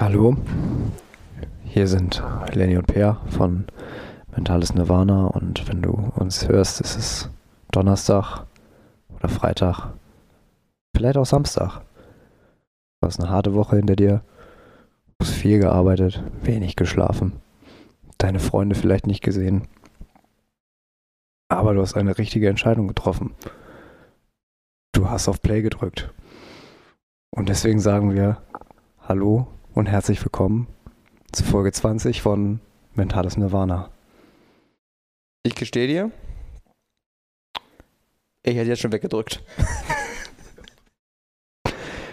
Hallo, hier sind Lenny und Peer von Mentales Nirvana und wenn du uns hörst, ist es Donnerstag oder Freitag, vielleicht auch Samstag. Du hast eine harte Woche hinter dir, du hast viel gearbeitet, wenig geschlafen, deine Freunde vielleicht nicht gesehen, aber du hast eine richtige Entscheidung getroffen. Du hast auf Play gedrückt. Und deswegen sagen wir Hallo und herzlich willkommen zu Folge 20 von Mentales Nirvana. Ich gestehe dir, ich hätte jetzt schon weggedrückt.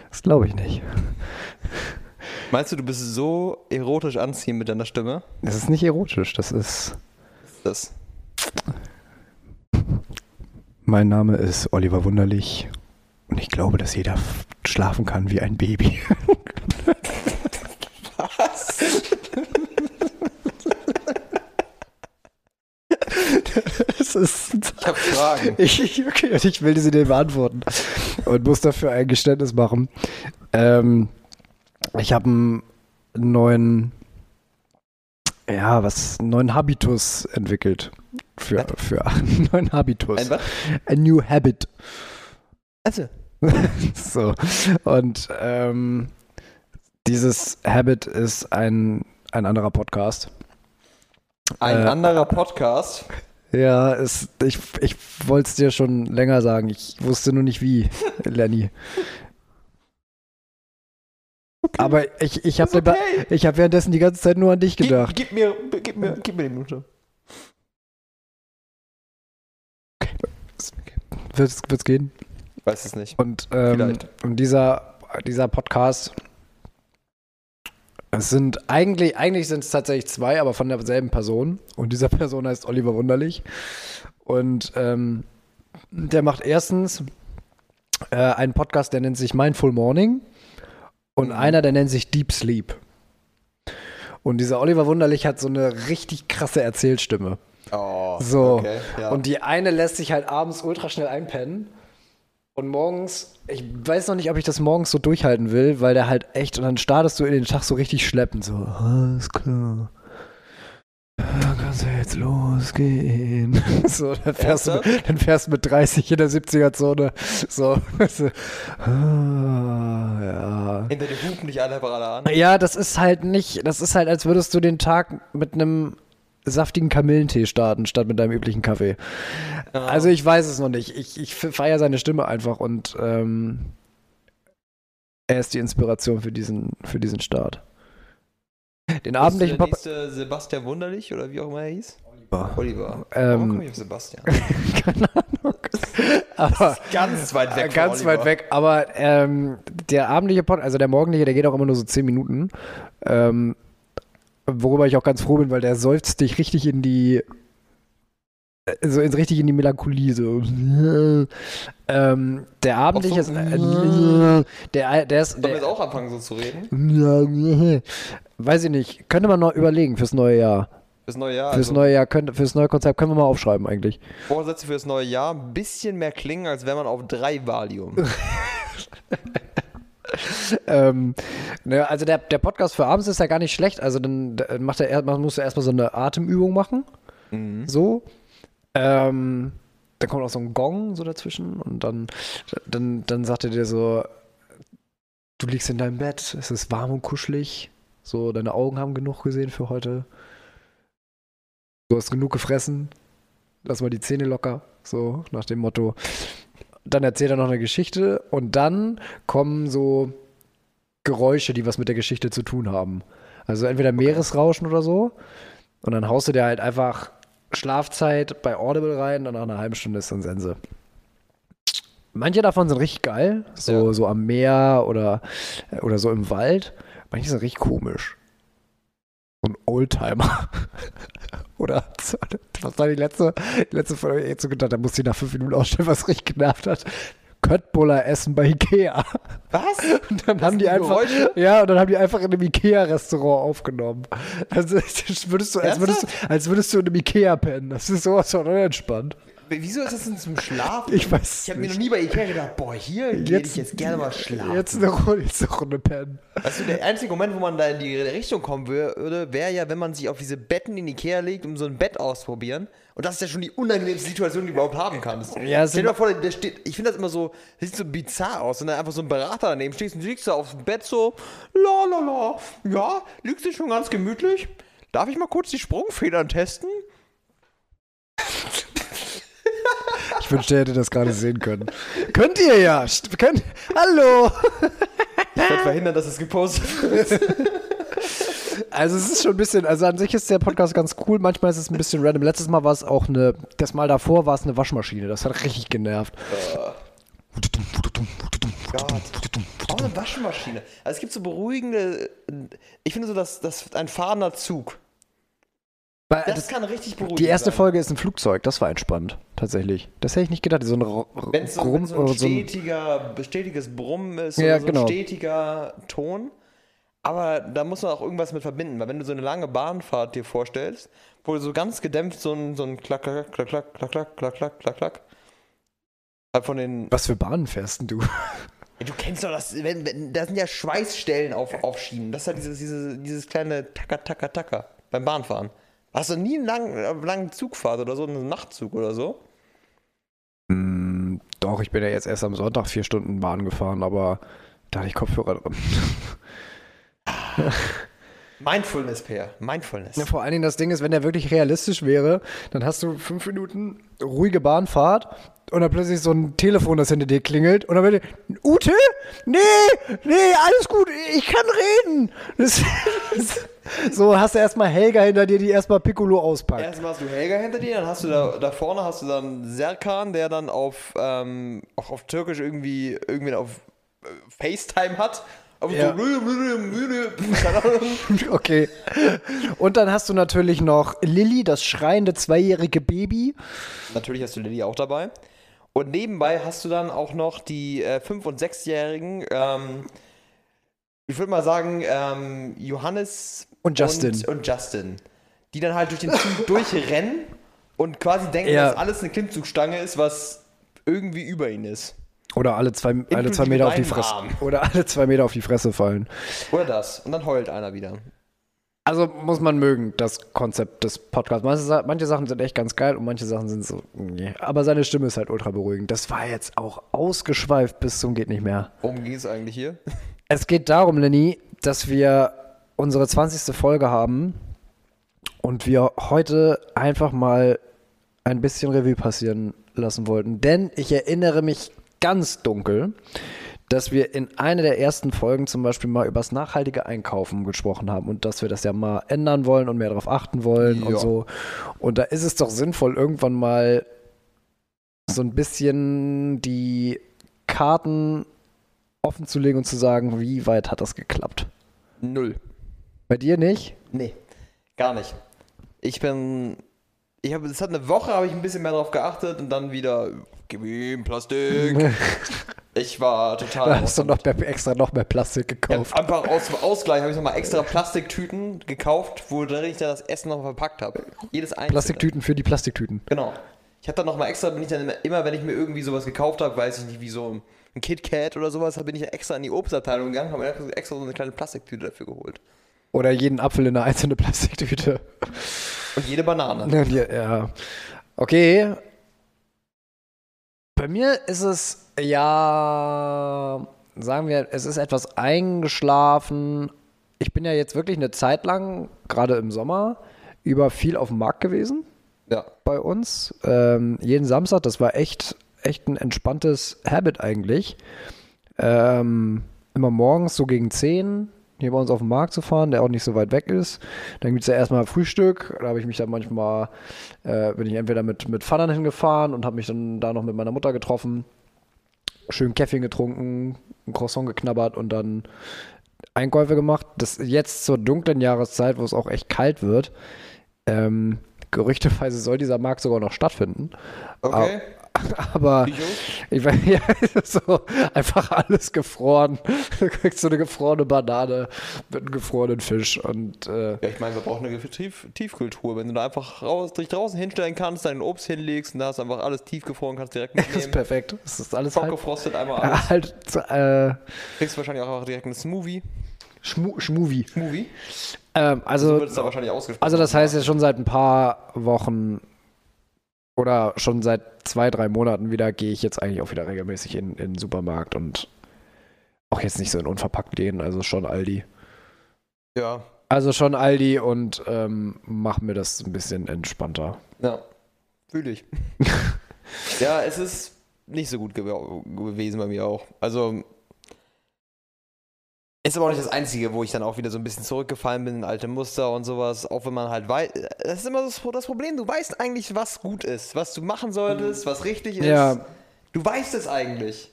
Das glaube ich nicht. Meinst du, du bist so erotisch anziehend mit deiner Stimme? Das ist nicht erotisch, das ist. Das. Mein Name ist Oliver Wunderlich und ich glaube, dass jeder schlafen kann wie ein Baby. Ist. Ich habe Fragen. Ich, okay, und ich will sie dir beantworten und muss dafür ein Geständnis machen. Ähm, ich habe einen neuen, ja, was, neuen Habitus entwickelt. Für, für einen neuen Habitus. Ein was? A new habit. Also, so. Und ähm, dieses Habit ist ein, ein anderer Podcast. ein Äh, anderer Podcast. Ja, es, ich, ich wollte es dir schon länger sagen. Ich wusste nur nicht wie, Lenny. Aber ich, ich habe okay. ich hab währenddessen die ganze Zeit nur an dich gedacht. Gib, gib, mir, gib, mir, gib mir die Minute. Wird's, wird's gehen? Weiß es nicht. Und, ähm, und dieser, dieser Podcast, es sind eigentlich, eigentlich sind es tatsächlich zwei, aber von derselben Person. Und dieser Person heißt Oliver Wunderlich. Und ähm, der macht erstens äh, einen Podcast, der nennt sich Mindful Morning. Und Mhm. einer, der nennt sich Deep Sleep. Und dieser Oliver Wunderlich hat so eine richtig krasse Erzählstimme. Oh, So. Okay, ja. Und die eine lässt sich halt abends ultra schnell einpennen. Und morgens, ich weiß noch nicht, ob ich das morgens so durchhalten will, weil der halt echt, und dann startest du in den Tag so richtig schleppend, so, alles klar. Dann kannst du jetzt losgehen. So, dann fährst, du, dann fährst du mit 30 in der 70er-Zone. So, weißt du, ah, ja. Hinter dir hupen dich alle alle an. Ja, das ist halt nicht, das ist halt, als würdest du den Tag mit einem saftigen Kamillentee starten, statt mit deinem üblichen Kaffee. Ja. Also ich weiß es noch nicht. Ich, ich feiere seine Stimme einfach und ähm, er ist die Inspiration für diesen, für diesen Start. Den abendlichen nächste Sebastian Wunderlich oder wie auch immer er hieß? Oliver. Ähm, Warum komme ich auf Sebastian? keine Ahnung. Aber Ganz weit weg. von ganz Oliver. weit weg. Aber ähm, der abendliche Pod, also der morgendliche, der geht auch immer nur so 10 Minuten. Ähm, worüber ich auch ganz froh bin, weil der seufzt dich richtig in die äh, so ins richtig in die Melancholie so. Ähm, der abendliche so- ist äh, der der ist Sollen wir jetzt auch anfangen so zu reden? weiß ich nicht, könnte man noch überlegen fürs neue Jahr. Fürs neue Jahr. Fürs also neue Jahr könnte fürs neue Konzept können wir mal aufschreiben eigentlich. Vorsätze fürs neue Jahr ein bisschen mehr klingen, als wenn man auf drei Valium. ähm, ne, also der, der Podcast für abends ist ja gar nicht schlecht. Also dann macht er, erst- man muss ja erstmal so eine Atemübung machen. mhm. So. Ähm, dann kommt auch so ein Gong so dazwischen und dann, dann, dann sagt er dir so, du liegst in deinem Bett, es ist warm und kuschelig. So, deine Augen haben genug gesehen für heute. Du hast genug gefressen. Lass mal die Zähne locker. So, nach dem Motto. Dann erzählt er noch eine Geschichte und dann kommen so Geräusche, die was mit der Geschichte zu tun haben. Also entweder Meeresrauschen oder so. Und dann haust du dir halt einfach Schlafzeit bei Audible rein und nach einer halben Stunde ist dann Sense. Manche davon sind richtig geil, so, Ja. so am Meer oder, oder so im Wald. Manche sind richtig komisch. Ein Oldtimer. oder was war die letzte, die letzte Folge, ich hab so gedacht, da musste ich nach fünf Minuten ausstellen, was richtig genervt hat. Köttbullar essen bei Ikea. Was? Und dann haben die einfach, Geräusche? ja, und dann haben die einfach in einem Ikea-Restaurant aufgenommen. Also das würdest du, als würdest du, als würdest du in einem Ikea pennen. Das ist sowas von unentspannt. Wieso ist das denn zum Schlafen? Ich weiß Ich habe mir noch nie bei Ikea gedacht, boah, hier gehe ich jetzt gerne mal schlafen. Jetzt eine Runde, jetzt eine Runde pennen. Weißt du, der einzige Moment, wo man da in die Richtung kommen würde, wäre ja, wenn man sich auf diese Betten in Ikea legt, um so ein Bett auszuprobieren. Und das ist ja schon die unangenehmste Situation, die du überhaupt haben kannst. Ja, Stell dir mal vor, der steht, ich finde das immer so, das sieht so bizarr aus, wenn da einfach so ein Berater daneben steht und du liegst da auf dem Bett so, la la la, ja, liegst du schon ganz gemütlich? Darf ich mal kurz die Sprungfedern testen? Ich wünschte, ihr hättet das gerade sehen können. Könnt ihr ja. Könnt, hallo. Ich werde verhindern, dass es gepostet wird. Also es ist schon ein bisschen, also an sich ist der Podcast ganz cool, manchmal ist es ein bisschen random. Letztes Mal war es auch eine, das Mal davor war es eine Waschmaschine, das hat richtig genervt. Auch eine Waschmaschine. Also es gibt so beruhigende, ich finde so, dass das ein fahrender Zug. Das, das, kann richtig beruhigend die erste sein. Folge ist ein Flugzeug, das war entspannt, tatsächlich. Das hätte ich nicht gedacht, so ein Wenn so, Grumm- so ein oder so ein- stetiger, stetiges Brummen ist, Ja, so genau. ein stetiger Ton. Aber da muss man auch irgendwas mit verbinden, weil wenn du so eine lange Bahnfahrt dir vorstellst, wo du so ganz gedämpft so ein, so ein Klack, Klack, Klack, Klack, Klack, Klack, Klack, Klack, Klack, Klack. Halt von den. Was für Bahnen fährst denn du? Ja, du kennst doch das, wenn, wenn, da sind ja Schweißstellen auf, auf Schienen. Das ist halt dieses, dieses, dieses kleine Tacker, Tacker, Tacker beim Bahnfahren. Hast du nie einen langen, äh, langen Zugfahrt oder so, einen Nachtzug oder so? Hm, doch, ich bin ja jetzt erst am Sonntag vier Stunden Bahn gefahren, aber da hatte ich Kopfhörer drin. Mindfulness, Per. Mindfulness. Ja, vor allen Dingen das Ding ist, wenn der wirklich realistisch wäre, dann hast du fünf Minuten ruhige Bahnfahrt und dann plötzlich so ein Telefon, das hinter dir klingelt und dann wird Ute? Nee, nee, alles gut, ich kann reden. Das, so hast du erstmal Helga hinter dir, die erstmal Piccolo auspackt. Erstmal hast du Helga hinter dir, dann hast du da, da vorne hast du dann Serkan, der dann auf, ähm, auch auf Türkisch irgendwie, irgendwie auf äh, FaceTime hat. Aber Ja. so, keine Ahnung. Okay. Und dann hast du natürlich noch Lilly, das schreiende zweijährige Baby. Natürlich hast du Lilly auch dabei. Und nebenbei hast du dann auch noch die äh, 5- und 6-Jährigen, ähm, ich würde mal sagen, ähm, Johannes Und Justin. Und, und Justin. Die dann halt durch den Zug durchrennen und quasi denken, Ja. dass alles eine Klimmzugstange ist, was irgendwie über ihn ist. Oder alle zwei, alle zwei Meter auf die Fresse. Oder alle zwei Meter auf die Fresse fallen. Oder das. Und dann heult einer wieder. Also muss man mögen, das Konzept des Podcasts. Manche, manche Sachen sind echt ganz geil und manche Sachen sind so. Nee. Aber seine Stimme ist halt ultra beruhigend. Das war jetzt auch ausgeschweift bis zum geht nicht mehr. Worum geht es eigentlich hier? Es geht darum, Lenny, dass wir unsere 20. Folge haben und wir heute einfach mal ein bisschen Revue passieren lassen wollten. Denn ich erinnere mich ganz dunkel, dass wir in einer der ersten Folgen zum Beispiel mal über das nachhaltige Einkaufen gesprochen haben und dass wir das ja mal ändern wollen und mehr darauf achten wollen und Ja. so. Und da ist es doch sinnvoll, irgendwann mal so ein bisschen die Karten offen zu legen und zu sagen, wie weit hat das geklappt? Null. Bei dir nicht? Nee, gar nicht. Ich bin. Ich habe, es hat eine Woche, habe ich ein bisschen mehr drauf geachtet und dann wieder, gib ihm Plastik. Ich war total. Da hast du noch mehr, extra noch mehr Plastik Ja, gekauft. einfach aus zum Ausgleich habe ich nochmal extra Plastiktüten gekauft, wo ich dann das Essen noch verpackt habe. Jedes einzelne. Plastiktüten für die Plastiktüten. Genau. Ich habe dann nochmal extra, bin ich dann immer, immer, wenn ich mir irgendwie sowas gekauft habe, weiß ich nicht, wie so ein KitKat oder sowas, bin ich ja extra in die Obstabteilung gegangen, habe mir extra so eine kleine Plastiktüte dafür geholt. Oder jeden Apfel in eine einzelne Plastiktüte. Und jede Banane. Ja, ja. Okay. Bei mir ist es, ja, sagen wir, es ist etwas eingeschlafen. Ich bin ja jetzt wirklich eine Zeit lang, gerade im Sommer, über viel auf dem Markt gewesen Ja. bei uns. Ähm, jeden Samstag, das war echt, echt ein entspanntes Habit eigentlich. Ähm, immer morgens so gegen 10 hier bei uns auf den Markt zu fahren, der auch nicht so weit weg ist. Dann gibt es ja erstmal Frühstück. Da habe ich mich dann manchmal, äh, bin ich entweder mit, mit Vatern hingefahren und habe mich dann da noch mit meiner Mutter getroffen. Schön Käffchen getrunken, ein Croissant geknabbert und dann Einkäufe gemacht. Das jetzt zur dunklen Jahreszeit, wo es auch echt kalt wird. Ähm, gerüchteweise soll dieser Markt sogar noch stattfinden. Okay. Aber ich weiß, ja, so einfach alles gefroren. Du kriegst so eine gefrorene Banane mit einem gefrorenen Fisch und äh, Ja, ich meine, wir brauchen eine Tief Tiefkühltruhe. Wenn du da einfach raus, dich draußen hinstellen kannst, dein Obst hinlegst und da hast einfach alles tiefgefroren, kannst direkt das ist mitnehmen. perfekt. Das ist alles halt, gefrostet, einmal alles. halt äh, Kriegst wahrscheinlich auch einfach direkt einen Smoothie. Schmu Schmuvi. Smoothie? Ähm, So also, es da also das heißt jetzt schon seit ein paar Wochen oder schon seit zwei, drei Monaten wieder gehe ich jetzt eigentlich auch wieder regelmäßig in, in den Supermarkt und auch jetzt nicht so in unverpackt Läden, also schon Aldi. Ja, Also schon Aldi und ähm, mach mir das ein bisschen entspannter. ja. Fühle ich. ja, es ist nicht so gut gew gewesen bei mir auch. Also. Ist aber auch nicht das Einzige, wo ich dann auch wieder so ein bisschen zurückgefallen bin in alte Muster und sowas. Auch wenn man halt weiß. Das ist immer das, das Problem. Du weißt eigentlich, was gut ist, was du machen solltest, was richtig ist. Ja. Du weißt es eigentlich.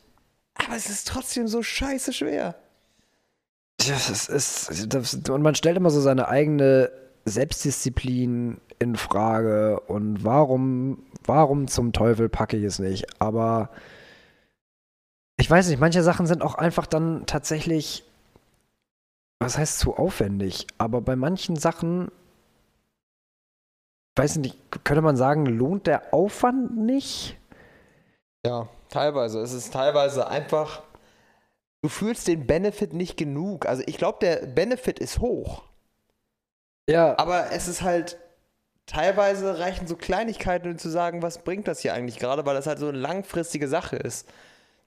Aber es ist trotzdem so scheiße schwer. Ist, ist, das, und man stellt immer so seine eigene Selbstdisziplin in Frage und warum, warum zum Teufel packe ich es nicht? Aber ich weiß nicht, manche Sachen sind auch einfach dann tatsächlich, was heißt zu aufwendig? Aber bei manchen Sachen, weiß nicht, könnte man sagen, lohnt der Aufwand nicht? Ja, teilweise. Es ist teilweise einfach. Du fühlst den Benefit nicht genug. Also ich glaube, der Benefit ist hoch. Ja, Aber es ist halt. Teilweise reichen so Kleinigkeiten, um zu sagen, was bringt das hier eigentlich gerade, weil das halt so eine langfristige Sache ist. Zum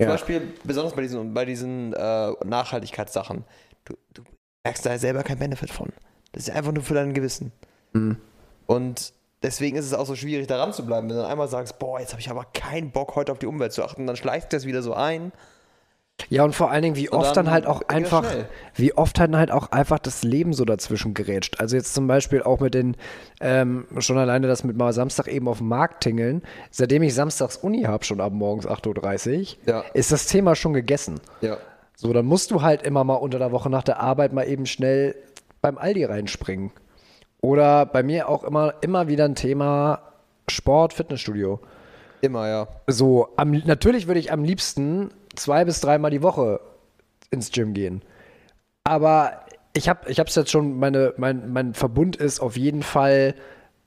Ja. Beispiel, besonders bei diesen, bei diesen äh, Nachhaltigkeitssachen. Du, du merkst da selber keinen Benefit von. Das ist einfach nur für dein Gewissen. Mhm. Und deswegen ist es auch so schwierig, daran zu bleiben. Wenn du dann einmal sagst, boah, jetzt habe ich aber keinen Bock, heute auf die Umwelt zu achten, dann schleicht das wieder so ein. Ja, und vor allen Dingen, wie Und oft dann, dann halt auch einfach, schnell. wie oft dann halt auch einfach das Leben so dazwischen gerätscht. Also jetzt zum Beispiel auch mit den, ähm, schon alleine das mit mal Samstag eben auf dem Markt tingeln. Seitdem ich samstags Uni habe, schon ab morgens 8.30 Uhr, Ja. ist das Thema schon gegessen. Ja. So, dann musst du halt immer mal unter der Woche nach der Arbeit mal eben schnell beim Aldi reinspringen. Oder bei mir auch immer, immer wieder ein Thema Sport, Fitnessstudio. Immer, ja. So, am, natürlich würde ich am liebsten zwei bis dreimal die Woche ins Gym gehen. Aber ich habe ich es jetzt schon, meine, mein, mein Verbund ist auf jeden Fall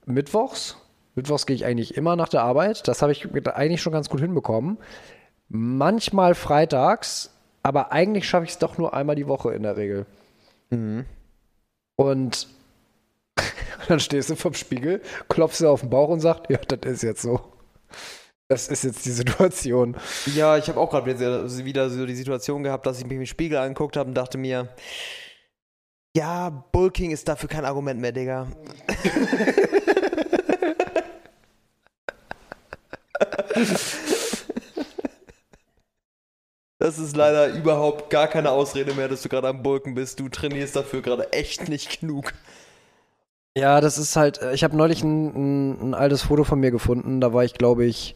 mittwochs. Mittwochs gehe ich eigentlich immer nach der Arbeit. Das habe ich eigentlich schon ganz gut hinbekommen. Manchmal freitags, aber eigentlich schaffe ich es doch nur einmal die Woche in der Regel. Und dann stehst du vom Spiegel, klopfst du auf den Bauch und sagst, ja, das ist jetzt so. Das ist jetzt die Situation. Ja, ich habe auch gerade wieder, wieder so die Situation gehabt, dass ich mich im Spiegel angeguckt habe und dachte mir, ja, Bulking ist dafür kein Argument mehr, Digga. Das ist leider überhaupt gar keine Ausrede mehr, dass du gerade am Bulken bist. Du trainierst dafür gerade echt nicht genug. Ja, das ist halt, äh, ich habe neulich ein, ein, ein altes Foto von mir gefunden, da war ich, glaube ich,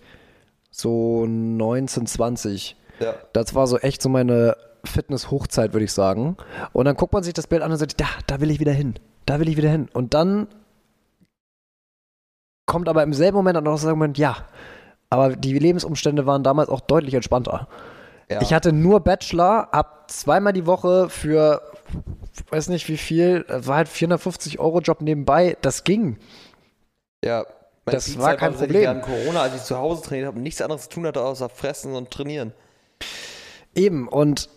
so 19, 20. Ja. Das war so echt so meine Fitness-Hochzeit, würde ich sagen. Und dann guckt man sich das Bild an und sagt, da, da will ich wieder hin. Da will ich wieder hin. Und dann kommt aber im selben Moment auch noch das Argument, ja, aber die Lebensumstände waren damals auch deutlich entspannter. Ja. Ich hatte nur Bachelor, hab zweimal die Woche für, weiß nicht wie viel, war halt 450 Euro Job nebenbei, das ging. Ja, Das Peak war kein Problem. Während Corona, als ich zu Hause trainiert habe und nichts anderes zu tun hatte, außer fressen und trainieren. Eben, und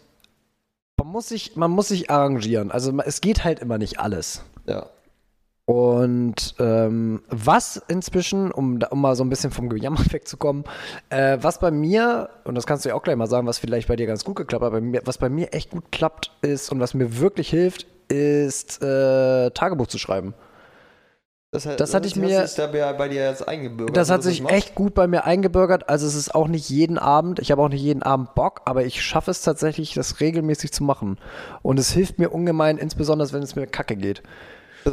man muss sich, man muss sich arrangieren. Also es geht halt immer nicht alles. Ja. Und ähm, was inzwischen, um, da- um mal so ein bisschen vom Gejammer wegzukommen, äh, was bei mir, und das kannst du ja auch gleich mal sagen, was vielleicht bei dir ganz gut geklappt hat, bei mir, was bei mir echt gut klappt ist und was mir wirklich hilft, ist äh, Tagebuch zu schreiben. Das, hat- Das hatte ich mir- sich da bei dir jetzt eingebürgert. Das hat sich machst? echt gut bei mir eingebürgert. Also es ist auch nicht jeden Abend, ich habe auch nicht jeden Abend Bock, aber ich schaffe es tatsächlich, das regelmäßig zu machen. Und es hilft mir ungemein, insbesondere wenn es mir kacke geht.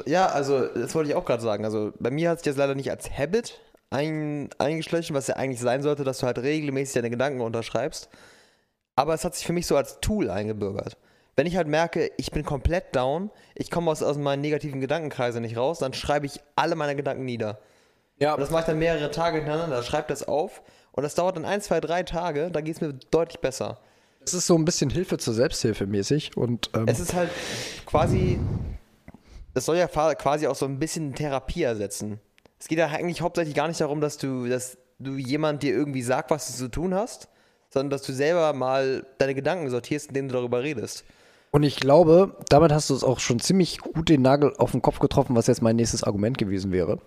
Ja, also das wollte ich auch gerade sagen. Also bei mir hat sich das leider nicht als Habit ein, eingeschlichen, was ja eigentlich sein sollte, dass du halt regelmäßig deine Gedanken unterschreibst. Aber es hat sich für mich so als Tool eingebürgert. Wenn ich halt merke, ich bin komplett down, ich komme aus, aus meinen negativen Gedankenkreisen nicht raus, dann schreibe ich alle meine Gedanken nieder. Ja, Und das mache ich dann mehrere Tage hintereinander, schreibe das auf Und das dauert dann ein, zwei, drei Tage, dann geht es mir deutlich besser. Es ist so ein bisschen Hilfe zur Selbsthilfe mäßig und ähm, Es ist halt quasi, das soll ja quasi auch so ein bisschen Therapie ersetzen. Es geht ja eigentlich hauptsächlich gar nicht darum, dass du, dass du jemand dir irgendwie sagt, was du zu tun hast, sondern dass du selber mal deine Gedanken sortierst, indem du darüber redest. Und ich glaube, damit hast du es auch schon ziemlich gut den Nagel auf den Kopf getroffen, was jetzt mein nächstes Argument gewesen wäre.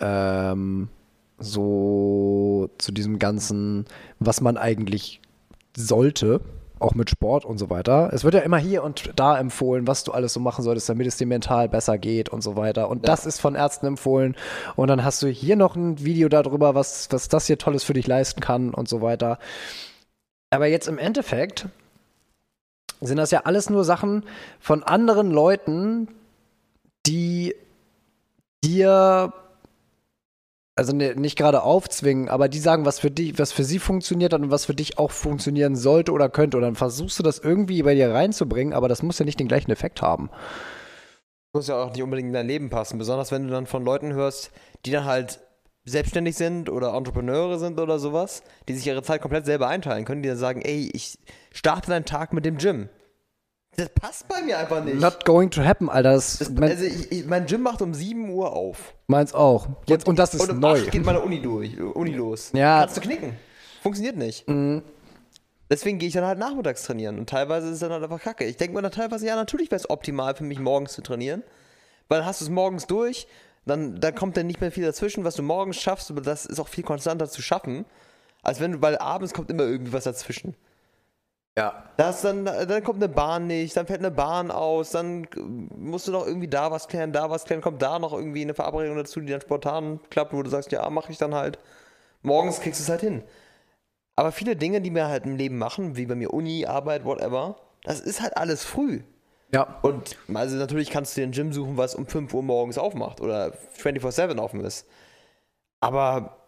Ähm, so zu diesem ganzen, was man eigentlich sollte, auch mit Sport und so weiter. Es wird ja immer hier und da empfohlen, was du alles so machen solltest, damit es dir mental besser geht und so weiter. Und Ja. das ist von Ärzten empfohlen. Und dann hast du hier noch ein Video darüber, was, was das hier Tolles für dich leisten kann und so weiter. Aber jetzt im Endeffekt sind das ja alles nur Sachen von anderen Leuten, die dir also ne, nicht gerade aufzwingen, aber die sagen, was für dich, was für sie funktioniert und was für dich auch funktionieren sollte oder könnte. Und dann versuchst du das irgendwie bei dir reinzubringen, aber das muss ja nicht den gleichen Effekt haben. Muss ja auch nicht unbedingt in dein Leben passen, besonders wenn du dann von Leuten hörst, die dann halt selbstständig sind oder Entrepreneure sind oder sowas, die sich ihre Zeit komplett selber einteilen können, die dann sagen, ey, ich starte deinen Tag mit dem Gym. Das passt bei mir einfach nicht. Not going to happen, Alter. Das, das, mein, also ich, ich, mein Gym macht um 7 Uhr auf. meins auch. Jetzt, und, das ist und um neu. 8 geht meine Uni durch, Uni los. Ja. Kannst du knicken. Funktioniert nicht. Mhm. Deswegen gehe ich dann halt nachmittags trainieren und teilweise ist es dann halt einfach kacke. Ich denke mir dann teilweise, ja, natürlich wäre es optimal für mich, morgens zu trainieren, weil dann hast du es morgens durch, dann, dann kommt dann nicht mehr viel dazwischen, was du morgens schaffst, aber das ist auch viel konstanter zu schaffen, als wenn du, weil abends kommt immer irgendwie was dazwischen. Ja. Das dann, dann kommt eine Bahn nicht, dann fällt eine Bahn aus, dann musst du noch irgendwie da was klären, da was klären, kommt da noch irgendwie eine Verabredung dazu, die dann spontan klappt, wo du sagst, ja, mache ich dann halt. Morgens kriegst du es halt hin. Aber viele Dinge, die wir halt im Leben machen, wie bei mir Uni, Arbeit, whatever, das ist halt alles früh. Ja. Und also natürlich kannst du dir ein Gym suchen, was um 5 Uhr morgens aufmacht oder 24-7 offen ist. Aber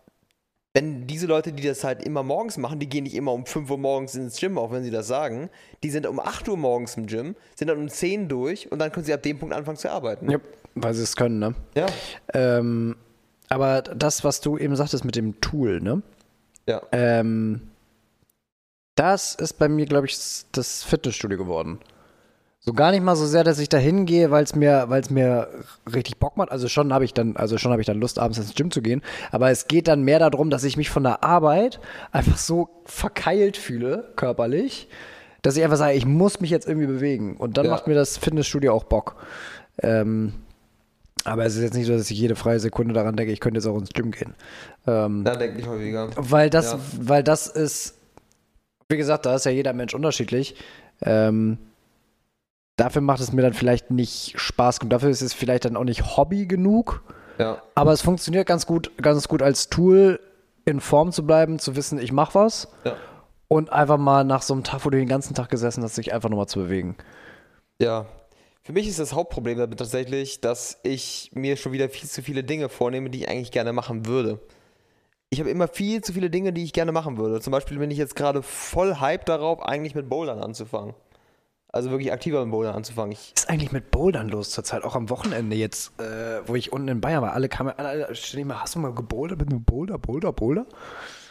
wenn diese Leute, die das halt immer morgens machen, die gehen nicht immer um 5 Uhr morgens ins Gym, auch wenn sie das sagen, die sind um 8 Uhr morgens im Gym, sind dann um 10 durch und dann können sie ab dem Punkt anfangen zu arbeiten. ja. Weil sie es können, ne? Ja. Ähm, aber das, was du eben sagtest mit dem Tool, ne? Ja. Ähm, das ist bei mir, glaube ich, das Fitnessstudio geworden. So gar nicht mal so sehr, dass ich da hingehe, weil es mir, mir richtig Bock macht. Also schon habe ich dann, also schon habe ich dann Lust, abends ins Gym zu gehen. Aber es geht dann mehr darum, dass ich mich von der Arbeit einfach so verkeilt fühle, körperlich, dass ich einfach sage, ich muss mich jetzt irgendwie bewegen. Und dann Ja. macht mir das Fitnessstudio auch Bock. Ähm, aber es ist jetzt nicht so, dass ich jede freie Sekunde daran denke, ich könnte jetzt auch ins Gym gehen. Ähm, Da denke ich häufiger. weil das, Ja. weil das ist, wie gesagt, da ist ja jeder Mensch unterschiedlich. Ähm, dafür macht es mir dann vielleicht nicht Spaß genug. Dafür ist es vielleicht dann auch nicht Hobby genug. Ja. Aber es funktioniert ganz gut, ganz gut als Tool, in Form zu bleiben, zu wissen, ich mache was. Ja. Und einfach mal nach so einem Tag, wo du den ganzen Tag gesessen hast, sich einfach nochmal zu bewegen. Ja. Für mich ist das Hauptproblem damit tatsächlich, dass ich mir schon wieder viel zu viele Dinge vornehme, die ich eigentlich gerne machen würde. Ich habe immer viel zu viele Dinge, die ich gerne machen würde. Zum Beispiel bin ich jetzt gerade voll hype darauf, eigentlich mit Bouldern anzufangen. Also wirklich aktiver mit Bouldern anzufangen. Ich, Was ist eigentlich mit Bouldern los zurzeit? Auch am Wochenende jetzt, äh, wo ich unten in Bayern war. Alle kamen, alle, stell mal, hast du mal gebouldert mit einem Boulder, Boulder, Boulder?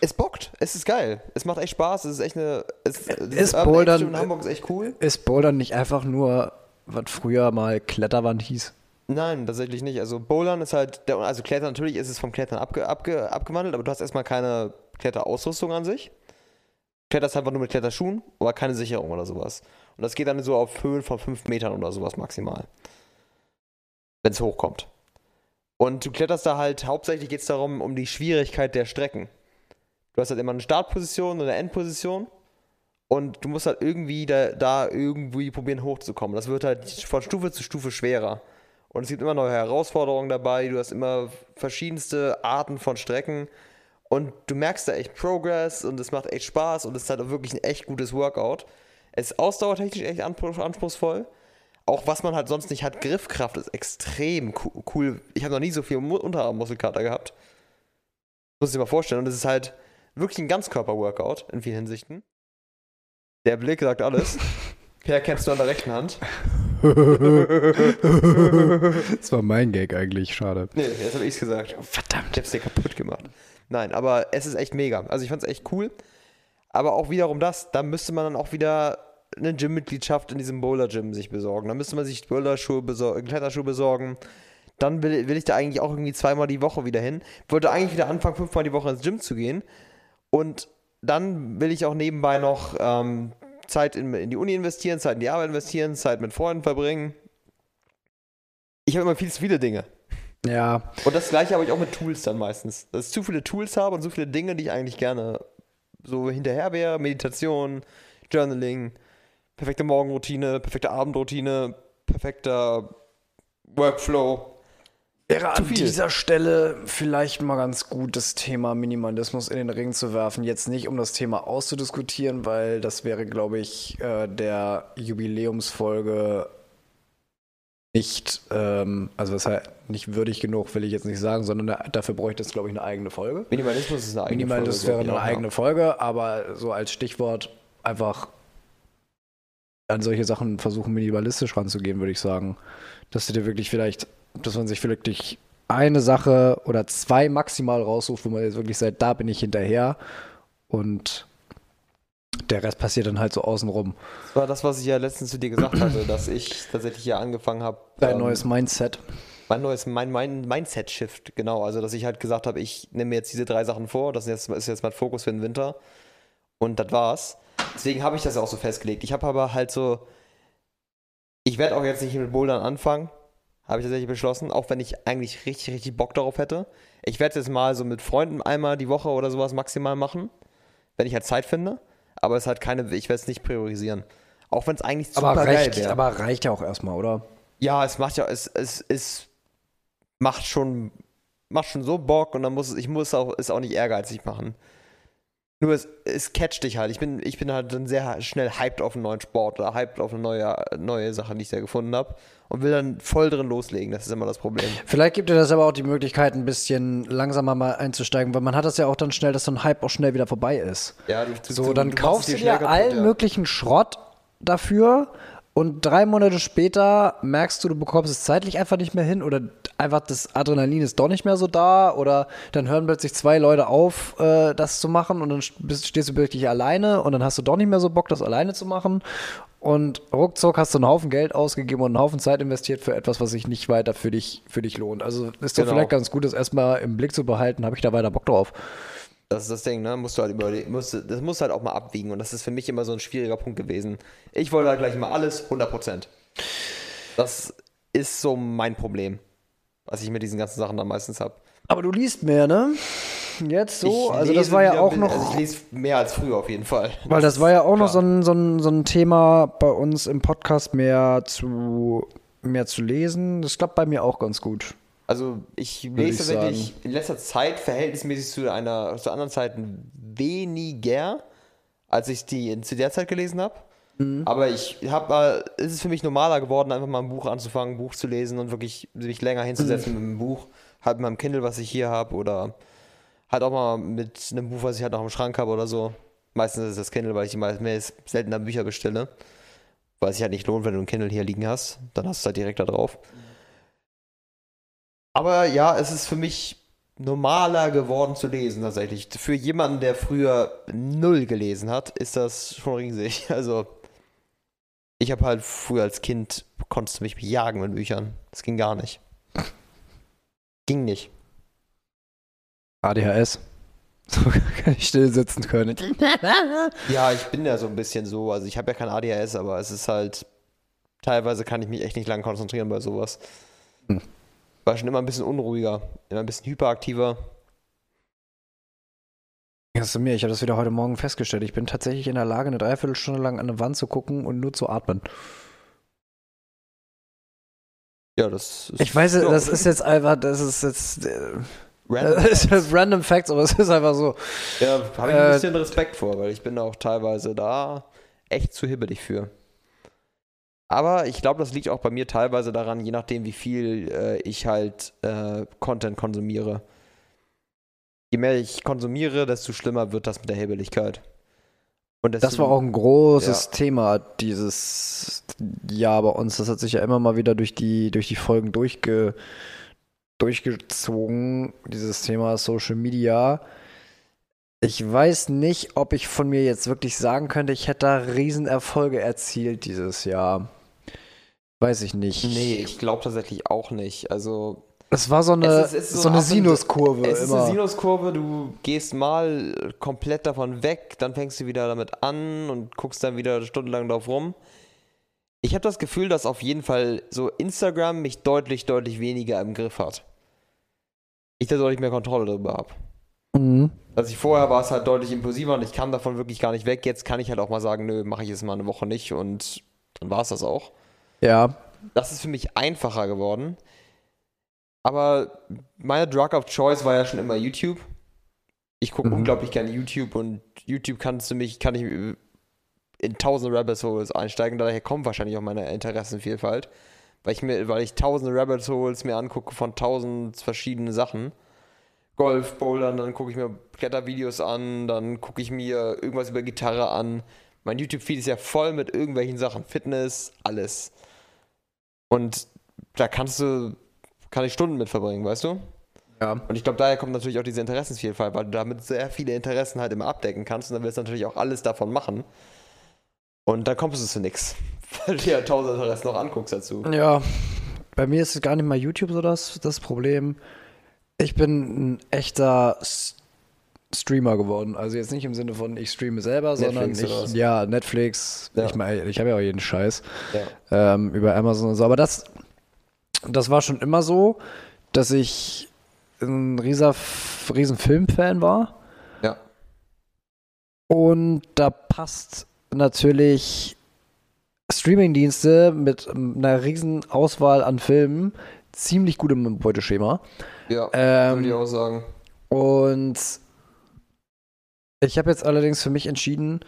es bockt, es ist geil. Es macht echt Spaß, es ist echt eine. Es, Ist Bouldern- in Hamburg ist echt cool. Ist Bouldern nicht einfach nur, was früher mal Kletterwand hieß? Nein, tatsächlich nicht. Also Bouldern ist halt, der, also Klettern, natürlich ist es vom Klettern abge, abge, abgewandelt, aber du hast erstmal keine Kletterausrüstung an sich. Kletterst einfach nur mit Kletterschuhen, aber keine Sicherung oder sowas. Und das geht dann so auf Höhen von 5 Metern oder sowas maximal. Wenn es hochkommt. Und du kletterst da halt, hauptsächlich geht es darum, um die Schwierigkeit der Strecken. Du hast halt immer eine Startposition und eine Endposition. Und du musst halt irgendwie da, da irgendwie probieren hochzukommen. Das wird halt von Stufe zu Stufe schwerer. Und es gibt immer neue Herausforderungen dabei. Du hast immer verschiedenste Arten von Strecken. Und du merkst da echt Progress und es macht echt Spaß und es ist halt auch wirklich ein echt gutes Workout. Es ist ausdauertechnisch echt anspruch- anspruchsvoll. Auch was man halt sonst nicht hat, Griffkraft ist extrem co- cool. Ich habe noch nie so viel Mu- Unterarmmuskelkater gehabt. Muss ich dir mal vorstellen. Und es ist halt wirklich ein Ganzkörper-Workout in vielen Hinsichten. Der Blick sagt alles. Per kennst du an der rechten Hand. Das war mein Gag eigentlich, schade. Nee, jetzt habe ich's gesagt. Verdammt. Ich hab's dir kaputt gemacht. Nein, aber es ist echt mega. Also ich fand es echt cool. Aber auch wiederum das, da müsste man dann auch wieder eine Gym-Mitgliedschaft in diesem Boulder-Gym sich besorgen. Da müsste man sich Boulderschuhe besorgen, Kletterschuhe besorgen. Dann will, will ich da eigentlich auch irgendwie zweimal die Woche wieder hin. Wollte eigentlich wieder anfangen, fünfmal die Woche ins Gym zu gehen. Und dann will ich auch nebenbei noch ähm, Zeit in, in die Uni investieren, Zeit in die Arbeit investieren, Zeit mit Freunden verbringen. Ich habe immer viel zu viele Dinge. Ja. Und das gleiche habe ich auch mit Tools dann meistens. Dass ich zu viele Tools habe und so viele Dinge, die ich eigentlich gerne so hinterher wäre. Meditation, Journaling, perfekte Morgenroutine, perfekte Abendroutine, perfekter Workflow. Wäre an dieser Stelle vielleicht mal ganz gut, das Thema Minimalismus in den Ring zu werfen. Jetzt nicht, um das Thema auszudiskutieren, weil das wäre, glaube ich, äh, der Jubiläumsfolge nicht, ähm, also das heißt, nicht würdig genug, will ich jetzt nicht sagen, sondern da, dafür bräuchte es, glaube ich, eine eigene Folge. Minimalismus ist eine eigene Minimalismus Folge, wäre glaub eine auch, eigene Folge, aber so als Stichwort einfach an solche Sachen versuchen, minimalistisch ranzugehen, würde ich sagen. Dass du dir wirklich vielleicht, dass man sich wirklich eine Sache oder zwei maximal raussucht, wo man jetzt wirklich sagt, da bin ich hinterher und der Rest passiert dann halt so außenrum. Das war das, was ich ja letztens zu dir gesagt hatte, dass ich tatsächlich ja angefangen habe. Dein ähm, neues Mindset. Mein neues, mein, mein Mindset-Shift, genau. Also, dass ich halt gesagt habe, ich nehme mir jetzt diese drei Sachen vor, das ist jetzt, ist jetzt mein Fokus für den Winter. Und das war's. Deswegen habe ich das ja auch so festgelegt. Ich habe aber halt so, ich werde auch jetzt nicht mit Bouldern anfangen, habe ich tatsächlich beschlossen, auch wenn ich eigentlich richtig, richtig Bock darauf hätte. Ich werde es mal so mit Freunden einmal die Woche oder sowas maximal machen, wenn ich halt Zeit finde. Aber es halt keine, ich werde es nicht priorisieren. Auch wenn es eigentlich super Aber reicht, wäre. aber reicht ja auch erstmal, oder? Ja, es macht ja, es, es, es macht schon, macht schon so Bock und dann muss es, ich muss auch, es auch nicht ehrgeizig machen. Nur es, es catcht dich halt. Ich bin, ich bin halt dann sehr schnell hyped auf einen neuen Sport oder hyped auf eine neue, neue Sache, die ich da gefunden habe und will dann voll drin loslegen. Das ist immer das Problem. Vielleicht gibt dir das aber auch die Möglichkeit, ein bisschen langsamer mal einzusteigen, weil man hat das ja auch dann schnell, dass so ein Hype auch schnell wieder vorbei ist. Ja, du, So, du- dann du kaufst du dir kaputt, allen ja. möglichen Schrott dafür und drei Monate später merkst du, du bekommst es zeitlich einfach nicht mehr hin oder einfach das Adrenalin ist doch nicht mehr so da oder dann hören plötzlich zwei Leute auf, äh, das zu machen und dann bist, stehst du wirklich alleine und dann hast du doch nicht mehr so Bock, das alleine zu machen und ruckzuck hast du einen Haufen Geld ausgegeben und einen Haufen Zeit investiert für etwas, was sich nicht weiter für dich, für dich lohnt. Also ist doch Genau. vielleicht ganz gut, das erstmal im Blick zu behalten, habe ich da weiter Bock drauf. Das ist das Ding, ne? Musst du halt überlegen, musst, das musst du halt auch mal abwiegen und das ist für mich immer so ein schwieriger Punkt gewesen. Ich wollte halt gleich immer alles 100%. Das ist so mein Problem, was ich mit diesen ganzen Sachen dann meistens habe. Aber du liest mehr, ne? Jetzt so, Ich also das war ja auch noch, Also ich lese mehr als früher auf jeden Fall. weil das war ja auch noch so klar. ein, so, ein, so ein Thema bei uns im Podcast, mehr zu, mehr zu lesen. Das klappt bei mir auch ganz gut. Also ich lese tatsächlich in letzter Zeit verhältnismäßig zu einer zu anderen Zeiten weniger, als ich die zu der Zeit gelesen habe. Mhm. Aber ich habe es ist für mich normaler geworden, einfach mal ein Buch anzufangen, ein Buch zu lesen und wirklich mich länger hinzusetzen Mhm. mit einem Buch, halt mit meinem Kindle, was ich hier habe, oder halt auch mal mit einem Buch, was ich halt noch im Schrank habe oder so. Meistens ist es das Kindle, weil ich mehr seltener Bücher bestelle. Weil es sich halt nicht lohnt, wenn du ein Kindle hier liegen hast. Dann hast du es halt direkt da drauf. Aber ja, es ist für mich normaler geworden zu lesen tatsächlich. Für jemanden, der früher null gelesen hat, ist das schon riesig. Also ich habe halt früher als Kind, konntest du mich jagen mit Büchern. Das ging gar nicht. Ging nicht. ADHS. So kann ich still sitzen können. Ja, ich bin ja so ein bisschen so. Also ich habe ja kein ADHS, aber es ist halt, teilweise kann ich mich echt nicht lang konzentrieren bei sowas. Hm. War schon immer ein bisschen unruhiger, immer ein bisschen hyperaktiver. Hast du mir, ich habe das wieder heute Morgen festgestellt. Ich bin tatsächlich in der Lage, eine Dreiviertelstunde lang an eine Wand zu gucken und nur zu atmen. Ja, das ist. Ich weiß, ja, das ist jetzt einfach, das ist jetzt, äh, random. das ist random Facts, aber es ist einfach so. Ja, habe ich ein Äh, bisschen Respekt vor, weil ich bin auch teilweise da echt zu hibbelig für. Aber ich glaube, das liegt auch bei mir teilweise daran, je nachdem, wie viel äh, ich halt äh, Content konsumiere. Je mehr ich konsumiere, desto schlimmer wird das mit der Hibbeligkeit. Und Das war auch ein großes Ja. Thema dieses Jahr bei uns. Das hat sich ja immer mal wieder durch die, durch die Folgen durchge, durchgezogen, dieses Thema Social Media. Ich weiß nicht, ob ich von mir jetzt wirklich sagen könnte, ich hätte da Riesenerfolge erzielt dieses Jahr. Weiß ich nicht. Nee, ich glaube tatsächlich auch nicht. Also es war so eine, Es ist- es ist so so ein eine Sinuskurve Es ist immer. eine Sinuskurve, du gehst mal komplett davon weg, dann fängst du wieder damit an und guckst dann wieder stundenlang drauf rum. Ich habe das Gefühl, dass auf jeden Fall so Instagram mich deutlich, deutlich weniger im Griff hat. Ich da deutlich mehr Kontrolle darüber habe. Mhm. Also ich vorher war es halt deutlich impulsiver und ich kam davon wirklich gar nicht weg. Jetzt kann ich halt auch mal sagen, nö, mache ich jetzt mal eine Woche nicht und dann war es das auch. Ja, Das ist für mich einfacher geworden. Aber meine Drug of Choice war ja schon immer YouTube. Ich gucke Mhm. unglaublich gerne YouTube und YouTube kannst du mich, kann ich in tausende Rabbit Holes einsteigen. Daher kommt wahrscheinlich auch meine Interessenvielfalt. Weil ich mir, weil ich tausende Rabbit Holes mir angucke von tausend verschiedenen Sachen. Golf, Bouldern, dann gucke ich mir Klettervideos an, dann gucke ich mir irgendwas über Gitarre an. Mein YouTube-Feed ist ja voll mit irgendwelchen Sachen. Fitness, alles. Und da kannst du, kann ich Stunden mit verbringen, weißt du? ja. Und ich glaube, daher kommt natürlich auch diese Interessensvielfalt, weil du damit sehr viele Interessen halt immer abdecken kannst und dann willst du natürlich auch alles davon machen. Und dann kommst du zu nichts, weil du ja tausend Interessen noch anguckst dazu. Ja, bei mir ist es gar nicht mal YouTube so das, das Problem. Ich bin ein echter Streamer geworden. Also jetzt nicht im Sinne von ich streame selber, sondern Netflix oder ich, ja, Netflix. Ja. Ich meine, ich habe ja auch jeden Scheiß Ja. ähm, über Amazon und so. Aber das, das war schon immer so, dass ich ein rieser, riesen Filmfan war. Ja. Und da passt natürlich Streamingdienste mit einer riesen Auswahl an Filmen ziemlich gut im Beuteschema. Ja, würde ich Ähm, auch sagen. und ich habe jetzt allerdings für mich entschieden,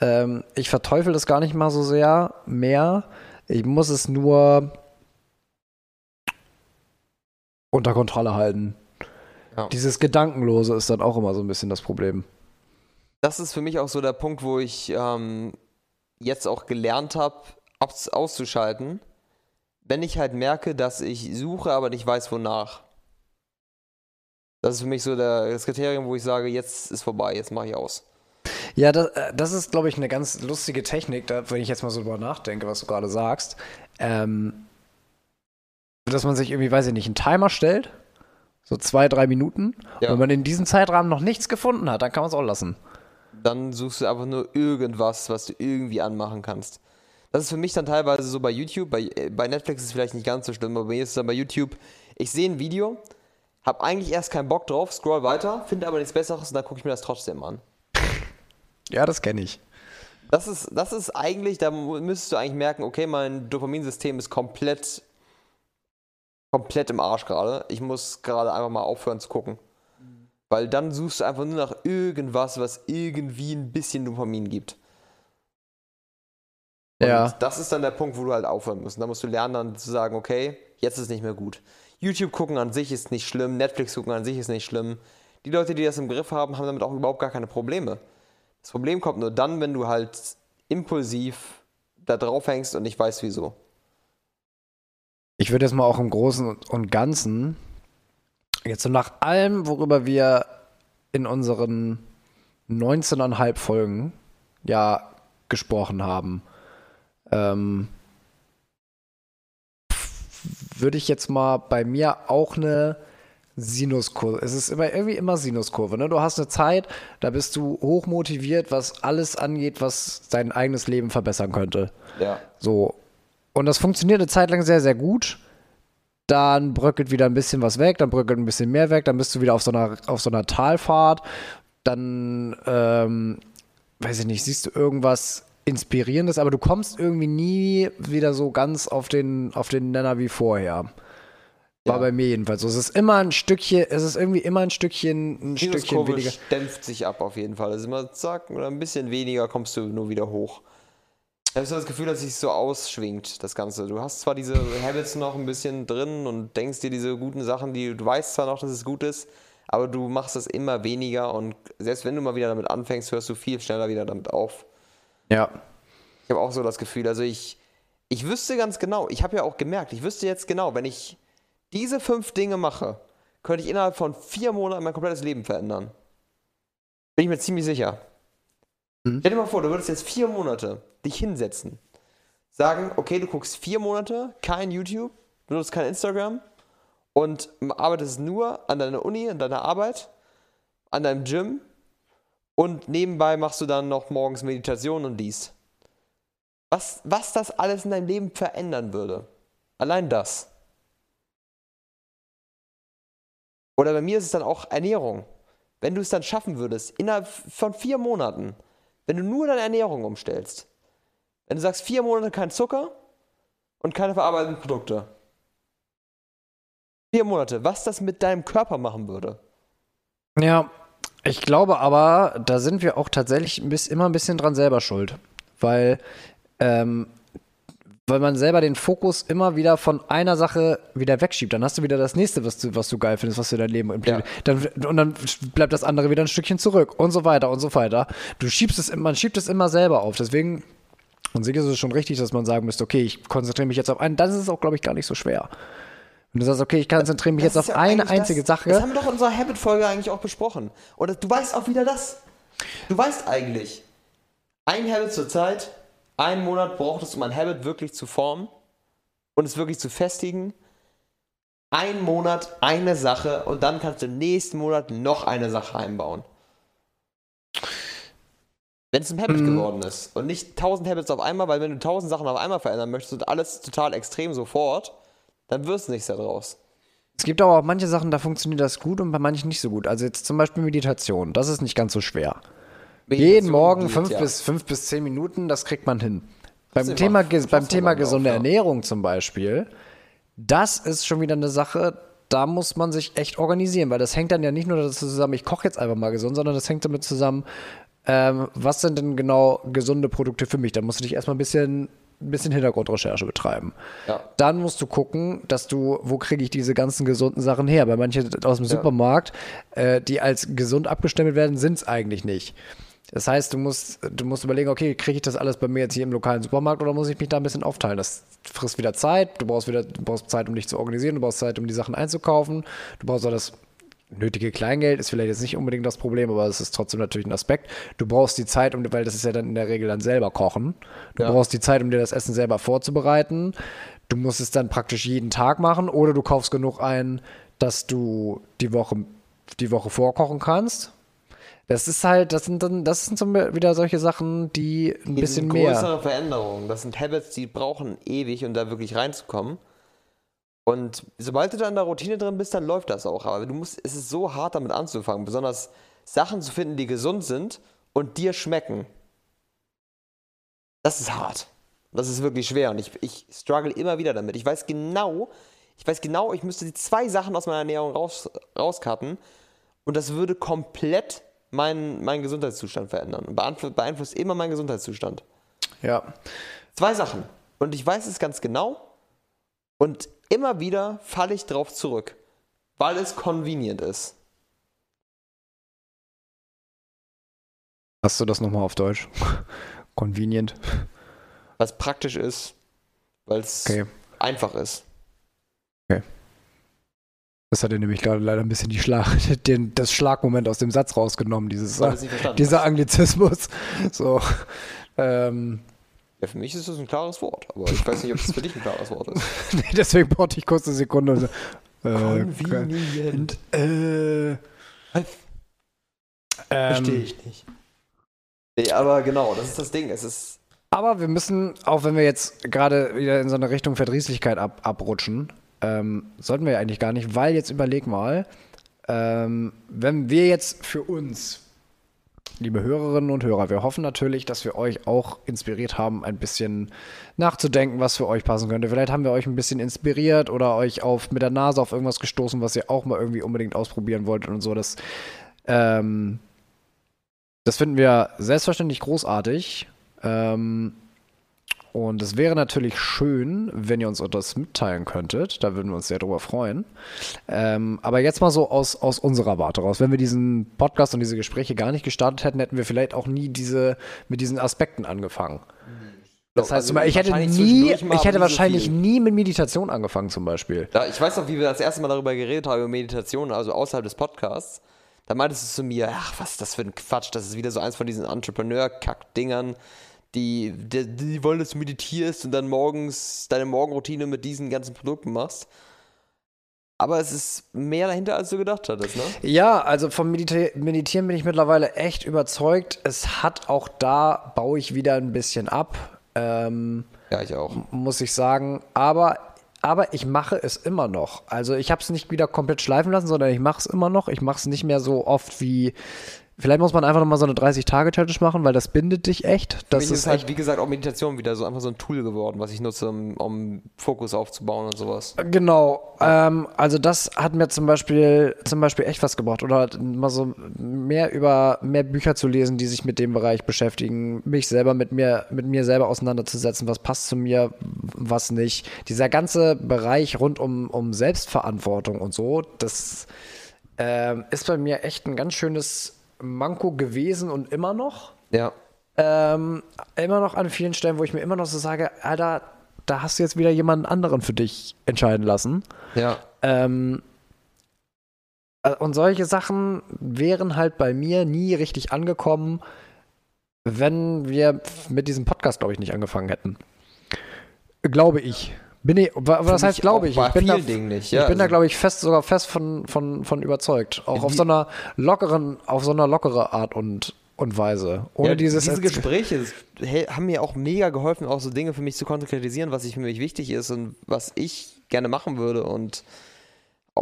ähm, ich verteufel das gar nicht mal so sehr mehr. Ich muss es nur unter Kontrolle halten. Ja. Dieses Gedankenlose ist dann auch immer so ein bisschen das Problem. Das ist für mich auch so der Punkt, wo ich ähm, jetzt auch gelernt habe, auszuschalten, wenn ich halt merke, dass ich suche, aber nicht weiß, wonach. Das ist für mich so der, das Kriterium, wo ich sage, jetzt ist vorbei, jetzt mache ich aus. Ja, das, äh, das ist, glaube ich, eine ganz lustige Technik, da, wenn ich jetzt mal so drüber nachdenke, was du gerade sagst. Ähm, dass man sich irgendwie, weiß ich nicht, einen Timer stellt, so zwei, drei Minuten. Ja. Wenn man in diesem Zeitrahmen noch nichts gefunden hat, dann kann man es auch lassen. Dann suchst du einfach nur irgendwas, was du irgendwie anmachen kannst. Das ist für mich dann teilweise so bei YouTube, bei, äh, bei Netflix ist es vielleicht nicht ganz so schlimm, aber bei mir ist es dann bei YouTube, ich sehe ein Video, habe eigentlich erst keinen Bock drauf, scroll weiter, finde aber nichts Besseres und dann gucke ich mir das trotzdem an. Ja, das kenne ich. Das ist, das ist eigentlich, da müsstest du eigentlich merken, okay, mein Dopaminsystem ist komplett, komplett im Arsch gerade. Ich muss gerade einfach mal aufhören zu gucken. Weil dann suchst du einfach nur nach irgendwas, was irgendwie ein bisschen Dopamin gibt. Und Ja. das ist dann der Punkt, wo du halt aufhören musst. Da musst du lernen, dann zu sagen, okay, jetzt ist nicht mehr gut. YouTube gucken an sich ist nicht schlimm, Netflix gucken an sich ist nicht schlimm. Die Leute, die das im Griff haben, haben damit auch überhaupt gar keine Probleme. Das Problem kommt nur dann, wenn du halt impulsiv da drauf hängst und nicht weißt, wieso. Ich würde jetzt mal auch im Großen und Ganzen, jetzt so nach allem, worüber wir in unseren 19,5 Folgen ja gesprochen haben, ähm, würde ich jetzt mal bei mir auch eine Sinuskurve. Es ist immer irgendwie immer Sinuskurve. Ne? Du hast eine Zeit, da bist du hochmotiviert, was alles angeht, was dein eigenes Leben verbessern könnte. Ja. So. Und das funktioniert eine Zeit lang sehr, sehr gut. Dann bröckelt wieder ein bisschen was weg, dann bröckelt ein bisschen mehr weg, dann bist du wieder auf so einer, auf so einer Talfahrt. Dann, ähm, weiß ich nicht, siehst du irgendwas Inspirierendes, aber du kommst irgendwie nie wieder so ganz auf den, auf den Nenner wie vorher. War Ja. bei mir jedenfalls so. Es ist immer ein Stückchen, es ist irgendwie immer ein Stückchen, ein Stückchen weniger. dämpft sich ab auf jeden Fall. Also immer zack oder ein bisschen weniger kommst du nur wieder hoch. Ich habe so das Gefühl, dass sich so ausschwingt, das Ganze. Du hast zwar diese Habits noch ein bisschen drin und denkst dir diese guten Sachen, die du weißt zwar noch, dass es gut ist, aber du machst es immer weniger und selbst wenn du mal wieder damit anfängst, hörst du viel schneller wieder damit auf. Ja. Ich habe auch so das Gefühl, also ich, ich wüsste ganz genau, ich habe ja auch gemerkt, ich wüsste jetzt genau, wenn ich diese fünf Dinge mache, könnte ich innerhalb von vier Monaten mein komplettes Leben verändern. Bin ich mir ziemlich sicher. Mhm. Stell dir mal vor, du würdest jetzt vier Monate dich hinsetzen, sagen, okay, du guckst vier Monate kein YouTube, du nutzt kein Instagram und arbeitest nur an deiner Uni, an deiner Arbeit, an deinem Gym und nebenbei machst du dann noch morgens Meditation und dies. Was, was das alles in deinem Leben verändern würde. Allein das. Oder bei mir ist es dann auch Ernährung. Wenn du es dann schaffen würdest, innerhalb von vier Monaten, wenn du nur deine Ernährung umstellst, wenn du sagst, vier Monate kein Zucker und keine verarbeiteten Produkte. Vier Monate, was das mit deinem Körper machen würde. Ja, ich glaube aber, da sind wir auch tatsächlich bisschen, immer ein bisschen dran selber schuld. Weil, ähm, weil man selber den Fokus immer wieder von einer Sache wieder wegschiebt. Dann hast du wieder das nächste, was du, was du geil findest, was du in dein Leben impliziert. Dann, und dann bleibt das andere wieder ein Stückchen zurück und so weiter und so weiter. Du schiebst es, man schiebt es immer selber auf. Deswegen, und sicher ist es schon richtig, dass man sagen müsste, okay, ich konzentriere mich jetzt auf einen. Dann ist es auch, glaube ich, gar nicht so schwer. Wenn du sagst, okay, ich konzentriere mich Das jetzt auf ja eine einzige das, Sache. Das haben wir doch in unserer Habit-Folge eigentlich auch besprochen. Und du weißt auch wieder das. Du weißt eigentlich, ein Habit zur Zeit, einen Monat braucht es, um ein Habit wirklich zu formen und es wirklich zu festigen. Ein Monat, eine Sache und dann kannst du im nächsten Monat noch eine Sache einbauen. Wenn es ein Habit Mhm. geworden ist und nicht tausend Habits auf einmal, weil wenn du tausend Sachen auf einmal verändern möchtest und alles total extrem sofort, dann wird es nichts daraus. Es gibt aber auch manche Sachen, da funktioniert das gut und bei manchen nicht so gut. Also jetzt zum Beispiel Meditation, das ist nicht ganz so schwer. Jeden Meditation Morgen geht, fünf, ja. bis, fünf bis zehn Minuten, das kriegt man hin. Beim ist Thema, beim Thema gesunde ja. Ernährung zum Beispiel, das ist schon wieder eine Sache, da muss man sich echt organisieren, weil das hängt dann ja nicht nur dazu zusammen, ich koche jetzt einfach mal gesund, sondern das hängt damit zusammen, ähm, was sind denn genau gesunde Produkte für mich? Da musst du dich erstmal ein bisschen, ein bisschen Hintergrundrecherche betreiben. Ja. Dann musst du gucken, dass du, wo kriege ich diese ganzen gesunden Sachen her? Weil manche aus dem Supermarkt, äh, die als gesund abgestempelt werden, sind es eigentlich nicht. Das heißt, du musst, du musst überlegen, okay, kriege ich das alles bei mir jetzt hier im lokalen Supermarkt oder muss ich mich da ein bisschen aufteilen? Das frisst wieder Zeit, du brauchst wieder, du brauchst Zeit, um dich zu organisieren, du brauchst Zeit, um die Sachen einzukaufen, du brauchst auch das nötige Kleingeld, ist vielleicht jetzt nicht unbedingt das Problem, aber es ist trotzdem natürlich ein Aspekt. Du brauchst die Zeit, um, weil das ist ja dann in der Regel dann selber kochen. Du Ja. brauchst die Zeit, um dir das Essen selber vorzubereiten. Du musst es dann praktisch jeden Tag machen oder du kaufst genug ein, dass du die Woche, die Woche vorkochen kannst. Das ist halt, das sind dann, das sind so wieder solche Sachen, die ein Die bisschen sind mehr. größere Veränderungen. Das sind Habits, die brauchen ewig, um da wirklich reinzukommen. Und sobald du da in der Routine drin bist, dann läuft das auch. Aber du musst, es ist so hart damit anzufangen, besonders Sachen zu finden, die gesund sind und dir schmecken. Das ist hart. Das ist wirklich schwer und ich, ich struggle immer wieder damit. Ich weiß genau, ich weiß genau, ich müsste die zwei Sachen aus meiner Ernährung raus, rauscutten und das würde komplett meinen, meinen Gesundheitszustand verändern und beeinflusst, beeinflusst immer meinen Gesundheitszustand. Ja. Zwei Sachen. Und ich weiß es ganz genau. Und immer wieder falle ich drauf zurück, weil es convenient ist. Hast du das nochmal auf Deutsch? Convenient. Was praktisch ist, weil es Okay. einfach ist. Das hat er nämlich gerade leider ein bisschen die Schlag, den, das Schlagmoment aus dem Satz rausgenommen, dieses, dieser hast. Anglizismus. So. Ähm, Ja, für mich ist es ein klares Wort, aber ich weiß nicht, ob es für dich ein klares Wort ist. nee, deswegen brauchte ich kurz eine Sekunde. und so, Äh, Convenient. äh, Verstehe ähm, ich nicht. Nee, aber genau, das ist das Ding. Es ist. aber wir müssen, auch wenn wir jetzt gerade wieder in so eine Richtung Verdrießlichkeit ab, abrutschen, ähm, sollten wir ja eigentlich gar nicht, weil jetzt überleg mal, ähm, wenn wir jetzt für uns, liebe Hörerinnen und Hörer, wir hoffen natürlich, dass wir euch auch inspiriert haben, ein bisschen nachzudenken, was für euch passen könnte. Vielleicht haben wir euch ein bisschen inspiriert oder euch auf, mit der Nase auf irgendwas gestoßen, was ihr auch mal irgendwie unbedingt ausprobieren wolltet und so. Das, ähm, das finden wir selbstverständlich großartig. Ähm, und es wäre natürlich schön, wenn ihr uns das mitteilen könntet. Da würden wir uns sehr drüber freuen. Ähm, aber jetzt mal so aus, aus unserer Warte raus. Wenn wir diesen Podcast und diese Gespräche gar nicht gestartet hätten, hätten wir vielleicht auch nie diese, mit diesen Aspekten angefangen. Das heißt, Also ich hätte wahrscheinlich nie, ich hätte so wahrscheinlich viel. nie mit Meditation angefangen zum Beispiel. Ja, ich weiß noch, wie wir das erste Mal darüber geredet haben, über Meditation, also außerhalb des Podcasts. Da meintest du zu mir, ach, was ist das für ein Quatsch? Das ist wieder so eins von diesen Entrepreneur-Kack-Dingern, die, die, die wollen, dass du meditierst und dann morgens deine Morgenroutine mit diesen ganzen Produkten machst. Aber es ist mehr dahinter, als du gedacht hattest, ne? Ja, also vom Medita Meditieren bin ich mittlerweile echt überzeugt. Es hat auch da, baue ich wieder ein bisschen ab, ähm, Ja, ich auch. muss ich sagen. Aber, aber ich mache es immer noch. Also ich habe es nicht wieder komplett schleifen lassen, sondern ich mache es immer noch. Ich mache es nicht mehr so oft wie. Vielleicht muss man einfach nochmal so eine 30-Tage-Challenge machen, weil das bindet dich echt. Das ist ist halt, wie gesagt, auch Meditation wieder so einfach so ein Tool geworden, was ich nutze, um, um Fokus aufzubauen und sowas. Genau, ähm, also das hat mir zum Beispiel, zum Beispiel echt was gebracht. Oder halt mal so mehr über mehr Bücher zu lesen, die sich mit dem Bereich beschäftigen, mich selber mit mir, mit mir selber auseinanderzusetzen, was passt zu mir, was nicht. Dieser ganze Bereich rund um, um Selbstverantwortung und so, das ähm, ist bei mir echt ein ganz schönes Manko gewesen und immer noch. Ja. Ähm, immer noch an vielen Stellen, wo ich mir immer noch so sage, Alter, da hast du jetzt wieder jemanden anderen für dich entscheiden lassen. Ja. Ähm, äh, und solche Sachen wären halt bei mir nie richtig angekommen, wenn wir mit diesem Podcast, glaube ich, nicht angefangen hätten. Glaube ich. Bin ich, wa- was heißt glaube ich? Ich bin, da, nicht, ich ja, bin da, also- glaube ich, fest, sogar fest von, von, von überzeugt. Auch auf Die- so einer lockeren, auf so einer lockere Art und, und Weise. Ohne ja, dieses diese Gespräche haben mir auch mega geholfen, auch so Dinge für mich zu konkretisieren, was ich für mich wichtig ist und was ich gerne machen würde. Und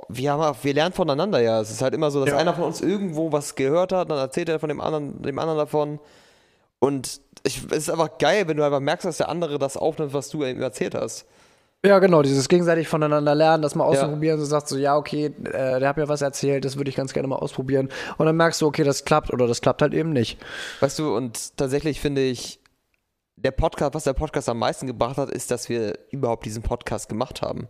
wir, haben wir lernen voneinander ja. Es ist halt immer so, dass Ja. einer von uns irgendwo was gehört hat, dann erzählt er von dem anderen, dem anderen davon. Und ich, es ist einfach geil, wenn du einfach merkst, dass der andere das aufnimmt, was du ihm erzählt hast. Ja, genau, dieses gegenseitig voneinander lernen, das mal Ja. auszuprobieren. Du sagst so, ja, okay, äh, der hat mir was erzählt, das würde ich ganz gerne mal ausprobieren. Und dann merkst du, okay, das klappt oder das klappt halt eben nicht. Weißt du, und tatsächlich finde ich, der Podcast, was der Podcast am meisten gebracht hat, ist, dass wir überhaupt diesen Podcast gemacht haben.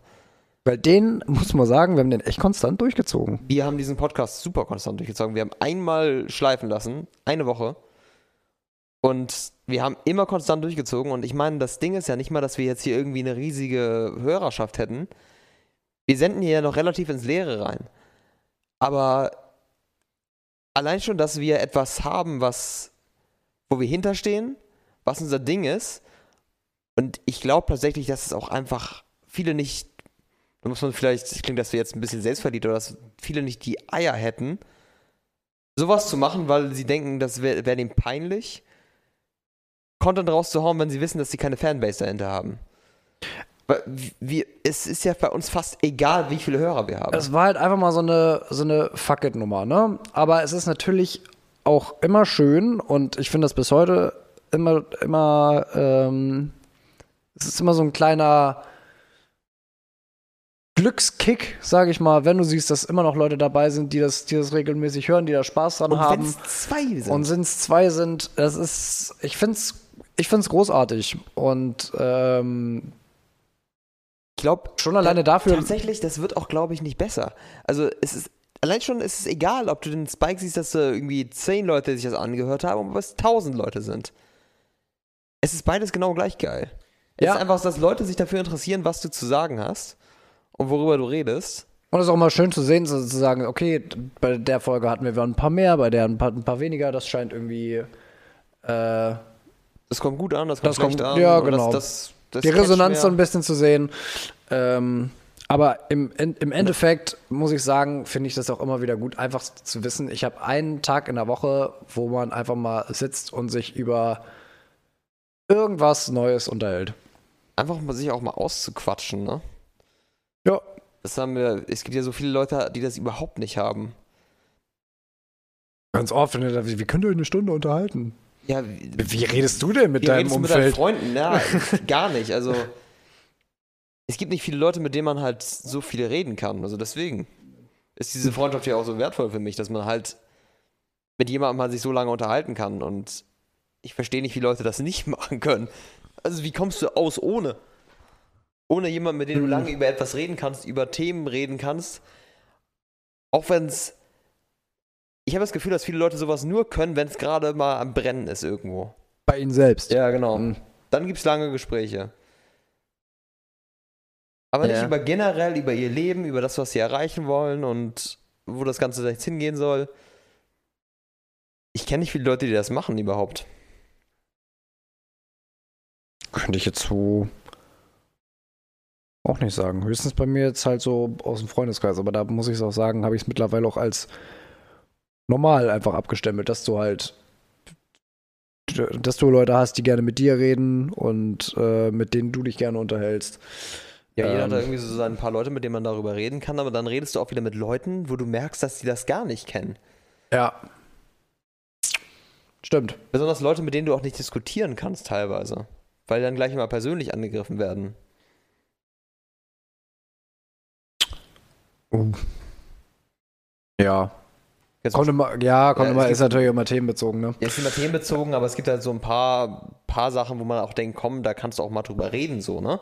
Weil den, muss man sagen, wir haben den echt konstant durchgezogen. Wir haben diesen Podcast super konstant durchgezogen. Wir haben einmal schleifen lassen, eine Woche. Und wir haben immer konstant durchgezogen. Und ich meine, das Ding ist ja nicht mal, dass wir jetzt hier irgendwie eine riesige Hörerschaft hätten. Wir senden hier ja noch relativ ins Leere rein. Aber allein schon, dass wir etwas haben, was, wo wir hinterstehen, was unser Ding ist. Und ich glaube tatsächlich, dass es auch einfach viele nicht da muss man vielleicht, klingt das jetzt ein bisschen selbstverliebt, oder dass viele nicht die Eier hätten, sowas zu machen, weil sie denken, das wäre wär dem peinlich, Content rauszuhauen, wenn sie wissen, dass sie keine Fanbase dahinter haben. Wir, es ist ja bei uns fast egal, wie viele Hörer wir haben. Es war halt einfach mal so eine, so eine Fuck-it-Nummer, ne? Aber es ist natürlich auch immer schön und ich finde das bis heute immer, immer, ähm, es ist immer so ein kleiner Glückskick, sage ich mal, wenn du siehst, dass immer noch Leute dabei sind, die das, die das regelmäßig hören, die da Spaß dran Und wenn haben. es zwei sind. Und sind es zwei sind, das ist, ich finde es ich find's großartig. Und ähm, ich glaube, schon alleine dafür. Tatsächlich, das wird auch, glaube ich, nicht besser. Also es ist, allein schon ist es egal, ob du den Spike siehst, dass da irgendwie zehn Leute sich das angehört haben und was tausend Leute sind. Es ist beides genau gleich geil. Es Ja. ist einfach, dass Leute sich dafür interessieren, was du zu sagen hast und worüber du redest. Und es ist auch mal schön zu sehen, so zu sagen, okay, bei der Folge hatten wir ein paar mehr, bei der ein paar, ein paar weniger. Das scheint irgendwie äh, Das kommt gut an, das kommt Das schlecht kommt- an. ja, genau. Das, das, die Resonanz so ein bisschen zu sehen. Ähm, aber im, in, im Endeffekt muss ich sagen, finde ich das auch immer wieder gut, einfach zu wissen, ich habe einen Tag in der Woche, wo man einfach mal sitzt und sich über irgendwas Neues unterhält. Einfach mal sich auch mal auszuquatschen, ne? Ja. Das haben wir, es gibt ja so viele Leute, die das überhaupt nicht haben. Ganz oft, wenn ihr da, wie könnt ihr euch eine Stunde unterhalten? Ja, wie, redest du denn mit deinem du mit deinen Umfeld? Freunden? Ja, gar nicht. Also, es gibt nicht viele Leute, mit denen man halt so viel reden kann. Also deswegen ist diese Freundschaft ja auch so wertvoll für mich, dass man halt mit jemandem halt sich so lange unterhalten kann. Und ich verstehe nicht, wie Leute das nicht machen können. Also, wie kommst du aus ohne? Ohne jemanden, mit dem du Mhm. lange über etwas reden kannst, über Themen reden kannst. Auch wenn es. Ich habe das Gefühl, dass viele Leute sowas nur können, wenn es gerade mal am Brennen ist irgendwo. Bei ihnen selbst. Ja, genau. Mhm. Dann gibt es lange Gespräche. Aber nicht Ja. über generell, über ihr Leben, über das, was sie erreichen wollen und wo das Ganze jetzt hingehen soll. Ich kenne nicht viele Leute, die das machen überhaupt. Könnte ich jetzt so auch nicht sagen. Höchstens bei mir jetzt halt so aus dem Freundeskreis. Aber da muss ich es auch sagen, habe ich es mittlerweile auch als normal einfach abgestempelt, dass du halt, dass du Leute hast, die gerne mit dir reden und äh, mit denen du dich gerne unterhältst. Ja, jeder hat da Ähm. irgendwie so ein paar Leute, mit denen man darüber reden kann, aber dann redest du auch wieder mit Leuten, wo du merkst, dass die das gar nicht kennen. Ja. Stimmt. Besonders Leute, mit denen du auch nicht diskutieren kannst teilweise. Weil die dann gleich immer persönlich angegriffen werden. Ja. Kommt immer, ja, kommt Ja, immer, es ist gibt- natürlich immer themenbezogen, ne? Jetzt sind wir themenbezogen, aber es gibt halt so ein paar, paar Sachen, wo man auch denkt, komm, da kannst du auch mal drüber reden, so, ne?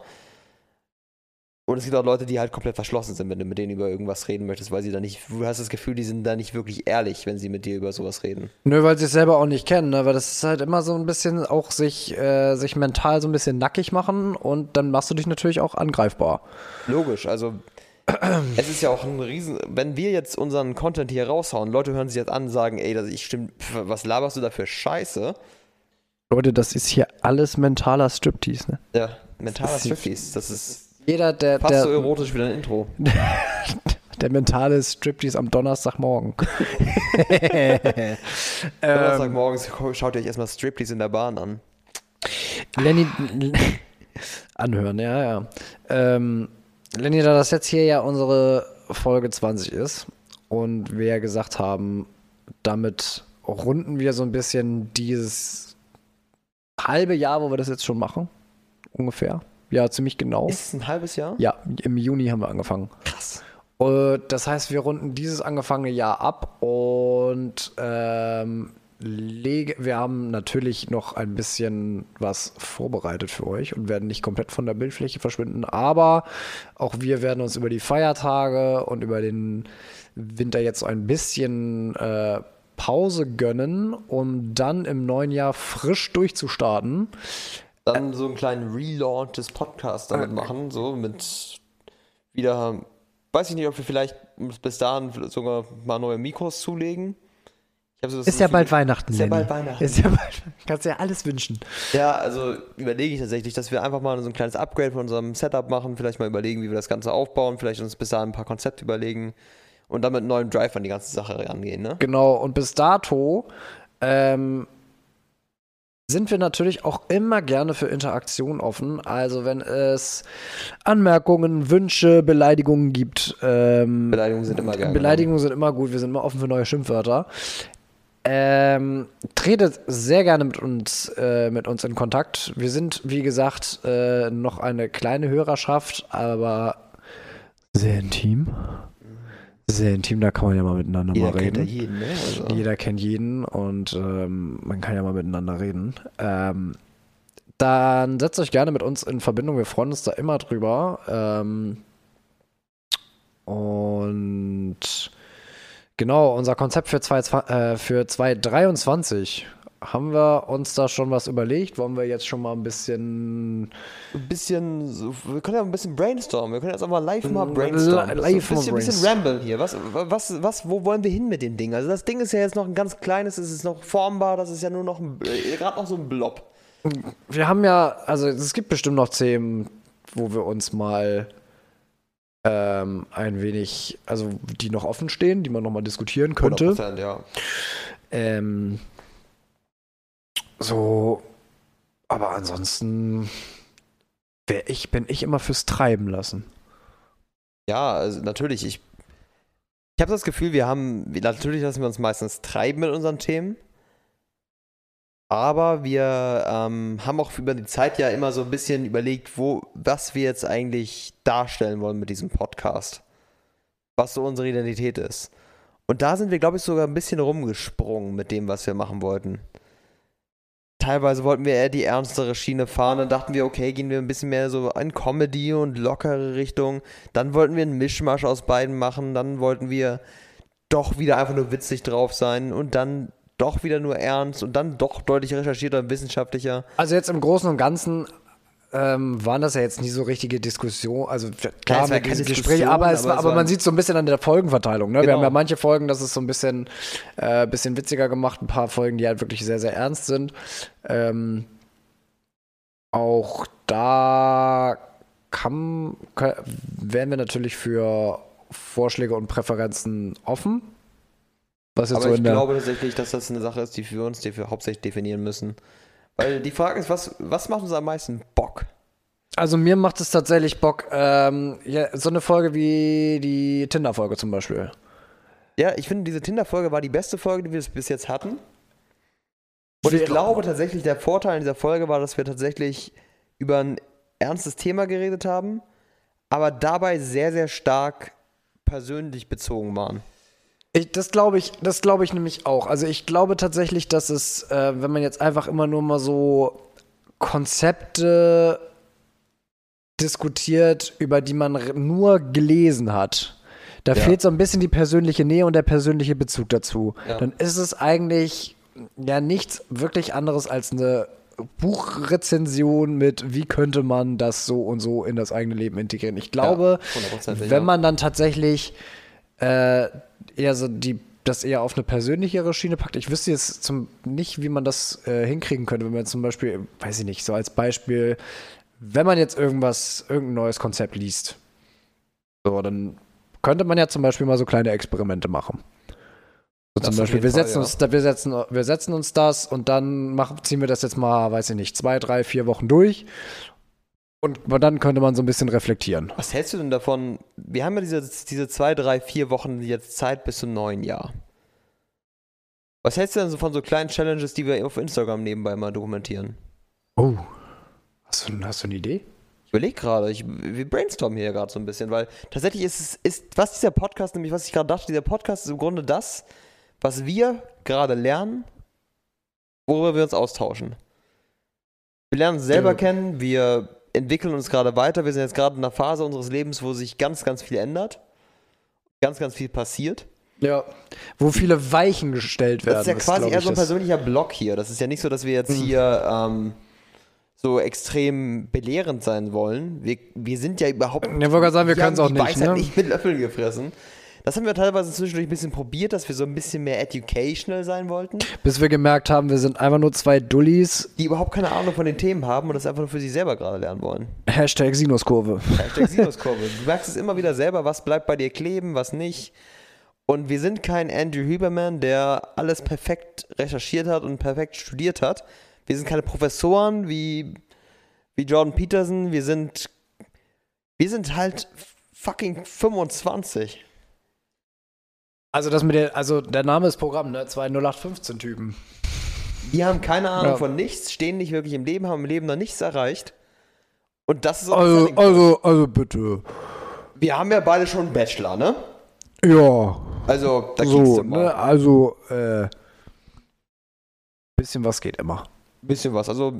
Und es gibt auch Leute, die halt komplett verschlossen sind, wenn du mit denen über irgendwas reden möchtest, weil sie da nicht, du hast das Gefühl, die sind da nicht wirklich ehrlich, wenn sie mit dir über sowas reden. Nö, weil sie es selber auch nicht kennen, ne? Weil das ist halt immer so ein bisschen auch sich, äh, sich mental so ein bisschen nackig machen und dann machst du dich natürlich auch angreifbar. Logisch, also es ist ja auch ein Riesen, wenn wir jetzt unseren Content hier raushauen, Leute hören sich jetzt an und sagen, ey, das ich stimmt, was laberst du da für Scheiße? Leute, das ist hier alles mentaler Striptease, ne? Ja, mentaler Striptease, das ist Jeder, der, fast der, so erotisch wie dein Intro. der mentale Striptease am Donnerstagmorgen. ähm, Donnerstagmorgens schaut ihr euch erstmal Striptease in der Bahn an. Lenny, anhören, ja, ja. Ähm, Lenny, da das jetzt hier ja unsere Folge 20 ist und wir ja gesagt haben, damit runden wir so ein bisschen dieses halbe Jahr, wo wir das jetzt schon machen, ungefähr. Ja, ziemlich genau. Ist es ein halbes Jahr? Ja, im Juni haben wir angefangen. Krass. Äh, Das heißt, wir runden dieses angefangene Jahr ab und ähm, wir haben natürlich noch ein bisschen was vorbereitet für euch und werden nicht komplett von der Bildfläche verschwinden, aber auch wir werden uns über die Feiertage und über den Winter jetzt ein bisschen äh, Pause gönnen, um dann im neuen Jahr frisch durchzustarten. Dann so einen kleinen Relaunch des Podcasts damit machen, so mit wieder, weiß ich nicht, ob wir vielleicht bis dahin sogar mal neue Mikros zulegen. So Ist ja bald Weihnachten. Ist ja bald Weihnachten. Ist ja bald, kannst dir ja alles wünschen. Ja, also überlege ich tatsächlich, dass wir einfach mal so ein kleines Upgrade von unserem Setup machen, vielleicht mal überlegen, wie wir das Ganze aufbauen, vielleicht uns bis dahin ein paar Konzepte überlegen und dann mit neuem Drive an die ganze Sache rangehen, ne? Genau, und bis dato ähm, sind wir natürlich auch immer gerne für Interaktion offen. Also wenn es Anmerkungen, Wünsche, Beleidigungen gibt, ähm, Beleidigungen sind immer gerne. Beleidigungen sind immer gut, wir sind immer offen für neue Schimpfwörter. Ähm, tretet sehr gerne mit uns, äh, mit uns in Kontakt. Wir sind, wie gesagt, äh, noch eine kleine Hörerschaft, aber sehr intim. Sehr intim, da kann man ja mal miteinander Jeder mal kennt reden. ja jeden, ne? Also, Jeder kennt jeden und ähm, man kann ja mal miteinander reden. Ähm, dann setzt euch gerne mit uns in Verbindung. Wir freuen uns da immer drüber. Ähm, und genau, unser Konzept für, zwei, äh, für 2023 haben wir uns da schon was überlegt? Wollen wir jetzt schon mal ein bisschen ein bisschen, wir können ja ein bisschen brainstormen. Wir können jetzt auch mal live mal brainstormen. live so ein bisschen, bisschen ramblen hier. Was, was, was, wo wollen wir hin mit dem Ding? Also das Ding ist ja jetzt noch ein ganz kleines, es ist noch formbar, das ist ja nur noch ein, äh, gerade noch so ein Blob. Wir haben ja, also es gibt bestimmt noch Themen, wo wir uns mal ähm, ein wenig, also die noch offen stehen, die man noch mal diskutieren könnte. 100%, ja. Ähm, so, aber ansonsten wär ich, bin ich immer fürs Treiben lassen. Ja, also natürlich, ich, ich habe das Gefühl, wir haben, natürlich lassen wir uns meistens treiben mit unseren Themen. Aber wir ähm, haben auch über die Zeit ja immer so ein bisschen überlegt, wo, was wir jetzt eigentlich darstellen wollen mit diesem Podcast. Was so unsere Identität ist. Und da sind wir, glaube ich, sogar ein bisschen rumgesprungen mit dem, was wir machen wollten. Teilweise wollten wir eher die ernstere Schiene fahren, dann dachten wir, okay, gehen wir ein bisschen mehr so in Comedy und lockere Richtung. Dann wollten wir einen Mischmasch aus beiden machen, dann wollten wir doch wieder einfach nur witzig drauf sein und dann doch wieder nur ernst und dann doch deutlich recherchierter und wissenschaftlicher. Also jetzt im Großen und Ganzen ähm, waren das ja jetzt nie so richtige Diskussionen, also klar mit keine Gesprächen, aber, es aber es aber man sieht so ein bisschen an der Folgenverteilung. Ne? Wir Genau. haben ja manche Folgen, das ist so ein bisschen, äh, bisschen witziger gemacht, ein paar Folgen, die halt wirklich sehr, sehr ernst sind. Ähm, auch da kann, kann, wären wir natürlich für Vorschläge und Präferenzen offen. Was jetzt Aber so ich glaube tatsächlich, dass das eine Sache ist, die wir uns die wir hauptsächlich definieren müssen. Weil die Frage ist, was, was macht uns am meisten Bock? Also mir macht es tatsächlich Bock, ähm, ja, so eine Folge wie die Tinder-Folge zum Beispiel. Ja, ich finde, diese Tinder-Folge war die beste Folge, die wir bis jetzt hatten. Und ich glaube tatsächlich, der Vorteil in dieser Folge war, dass wir tatsächlich über ein ernstes Thema geredet haben, aber dabei sehr, sehr stark persönlich bezogen waren. Ich, das glaube ich, das glaube ich nämlich auch. Also ich glaube tatsächlich, dass es, äh, wenn man jetzt einfach immer nur mal so Konzepte diskutiert, über die man nur gelesen hat, da Ja. fehlt so ein bisschen die persönliche Nähe und der persönliche Bezug dazu. Ja. Dann ist es eigentlich ja nichts wirklich anderes als eine Buchrezension mit, wie könnte man das so und so in das eigene Leben integrieren. Ich glaube, hundertprozentig, wenn ja. man dann tatsächlich äh, eher so die das eher auf eine persönlichere Schiene packt. Ich wüsste jetzt zum, nicht, wie man das äh, hinkriegen könnte, wenn man zum Beispiel, weiß ich nicht, so als Beispiel, wenn man jetzt irgendwas, irgendein neues Konzept liest, so, dann könnte man ja zum Beispiel mal so kleine Experimente machen. So zum Beispiel, wir Fall, setzen, ja. uns, wir, setzen, wir setzen uns das und dann machen, ziehen wir das jetzt mal, weiß ich nicht, zwei, drei, vier Wochen durch. Und dann könnte man so ein bisschen reflektieren. Was hältst du denn davon? Wir haben ja diese, diese zwei, drei, vier Wochen jetzt Zeit bis zum neuen Jahr. Was hältst du denn so von so kleinen Challenges, die wir auf Instagram nebenbei mal dokumentieren? Oh. Hast du, hast du eine Idee? Ich überlege gerade, ich, wir brainstormen hier gerade so ein bisschen, weil tatsächlich ist es, ist, was dieser Podcast, nämlich was ich gerade dachte, dieser Podcast ist im Grunde das, was wir gerade lernen, worüber wir uns austauschen. Wir lernen uns selber Ja. kennen, wir entwickeln uns gerade weiter, wir sind jetzt gerade in einer Phase unseres Lebens, wo sich ganz, ganz viel ändert, ganz, ganz viel passiert. Ja. Wo viele Weichen gestellt werden. Das ist ja quasi eher ich, so ein persönlicher Blog hier. Das ist ja nicht so, dass wir jetzt Mhm. hier ähm, so extrem belehrend sein wollen. Wir, wir sind ja überhaupt. Ja, wollte gerade sagen, wir haben können's auch nicht, Weisheit ne? nicht mit Löffeln gefressen. Das haben wir teilweise zwischendurch ein bisschen probiert, dass wir so ein bisschen mehr educational sein wollten, Bis wir gemerkt haben, wir sind einfach nur zwei Dullis. die überhaupt keine Ahnung von den Themen haben und das einfach nur für sich selber gerade lernen wollen. Hashtag Sinuskurve. Hashtag Sinuskurve. Du merkst es immer wieder selber, was bleibt bei dir kleben, was nicht. Und wir sind kein Andrew Huberman, der alles perfekt recherchiert hat und perfekt studiert hat. Wir sind keine Professoren wie, wie Jordan Peterson. Wir sind, wir sind halt fucking 25. Also das mit der, also der Name ist Programm, ne? Zwei 0815 Typen. Die haben keine Ahnung Ja. von nichts, stehen nicht wirklich im Leben, haben im Leben noch nichts erreicht. Und das ist auch Also, also, also bitte. Wir haben ja beide schon einen Bachelor, ne? Ja. Also, da so, du mal ne? Also, äh. Bisschen was geht immer. bisschen was. Also,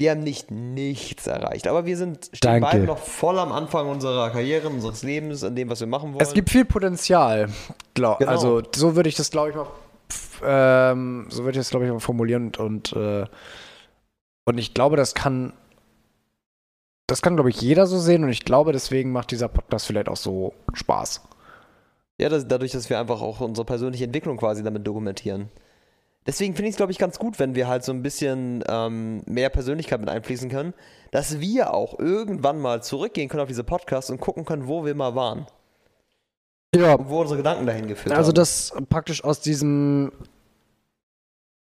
wir haben nicht nichts erreicht, aber wir sind stehen beide noch voll am Anfang unserer Karriere, unseres Lebens, an dem, was wir machen wollen. Es gibt viel Potenzial. Glaub, Genau. Also, so würde ich das, glaube ich, mal. Ähm, so würde ich das, glaube ich, mal formulieren und, und, äh, und ich glaube, das kann. Das kann, glaube ich, jeder so sehen und ich glaube, deswegen macht dieser Podcast vielleicht auch so Spaß. Ja, das, dadurch, dass wir einfach auch unsere persönliche Entwicklung quasi damit dokumentieren. Deswegen finde ich es, glaube ich, ganz gut, wenn wir halt so ein bisschen ähm, mehr Persönlichkeit mit einfließen können, dass wir auch irgendwann mal zurückgehen können auf diese Podcasts und gucken können, wo wir mal waren Ja, und wo unsere Gedanken dahin geführt Also haben. das praktisch aus diesem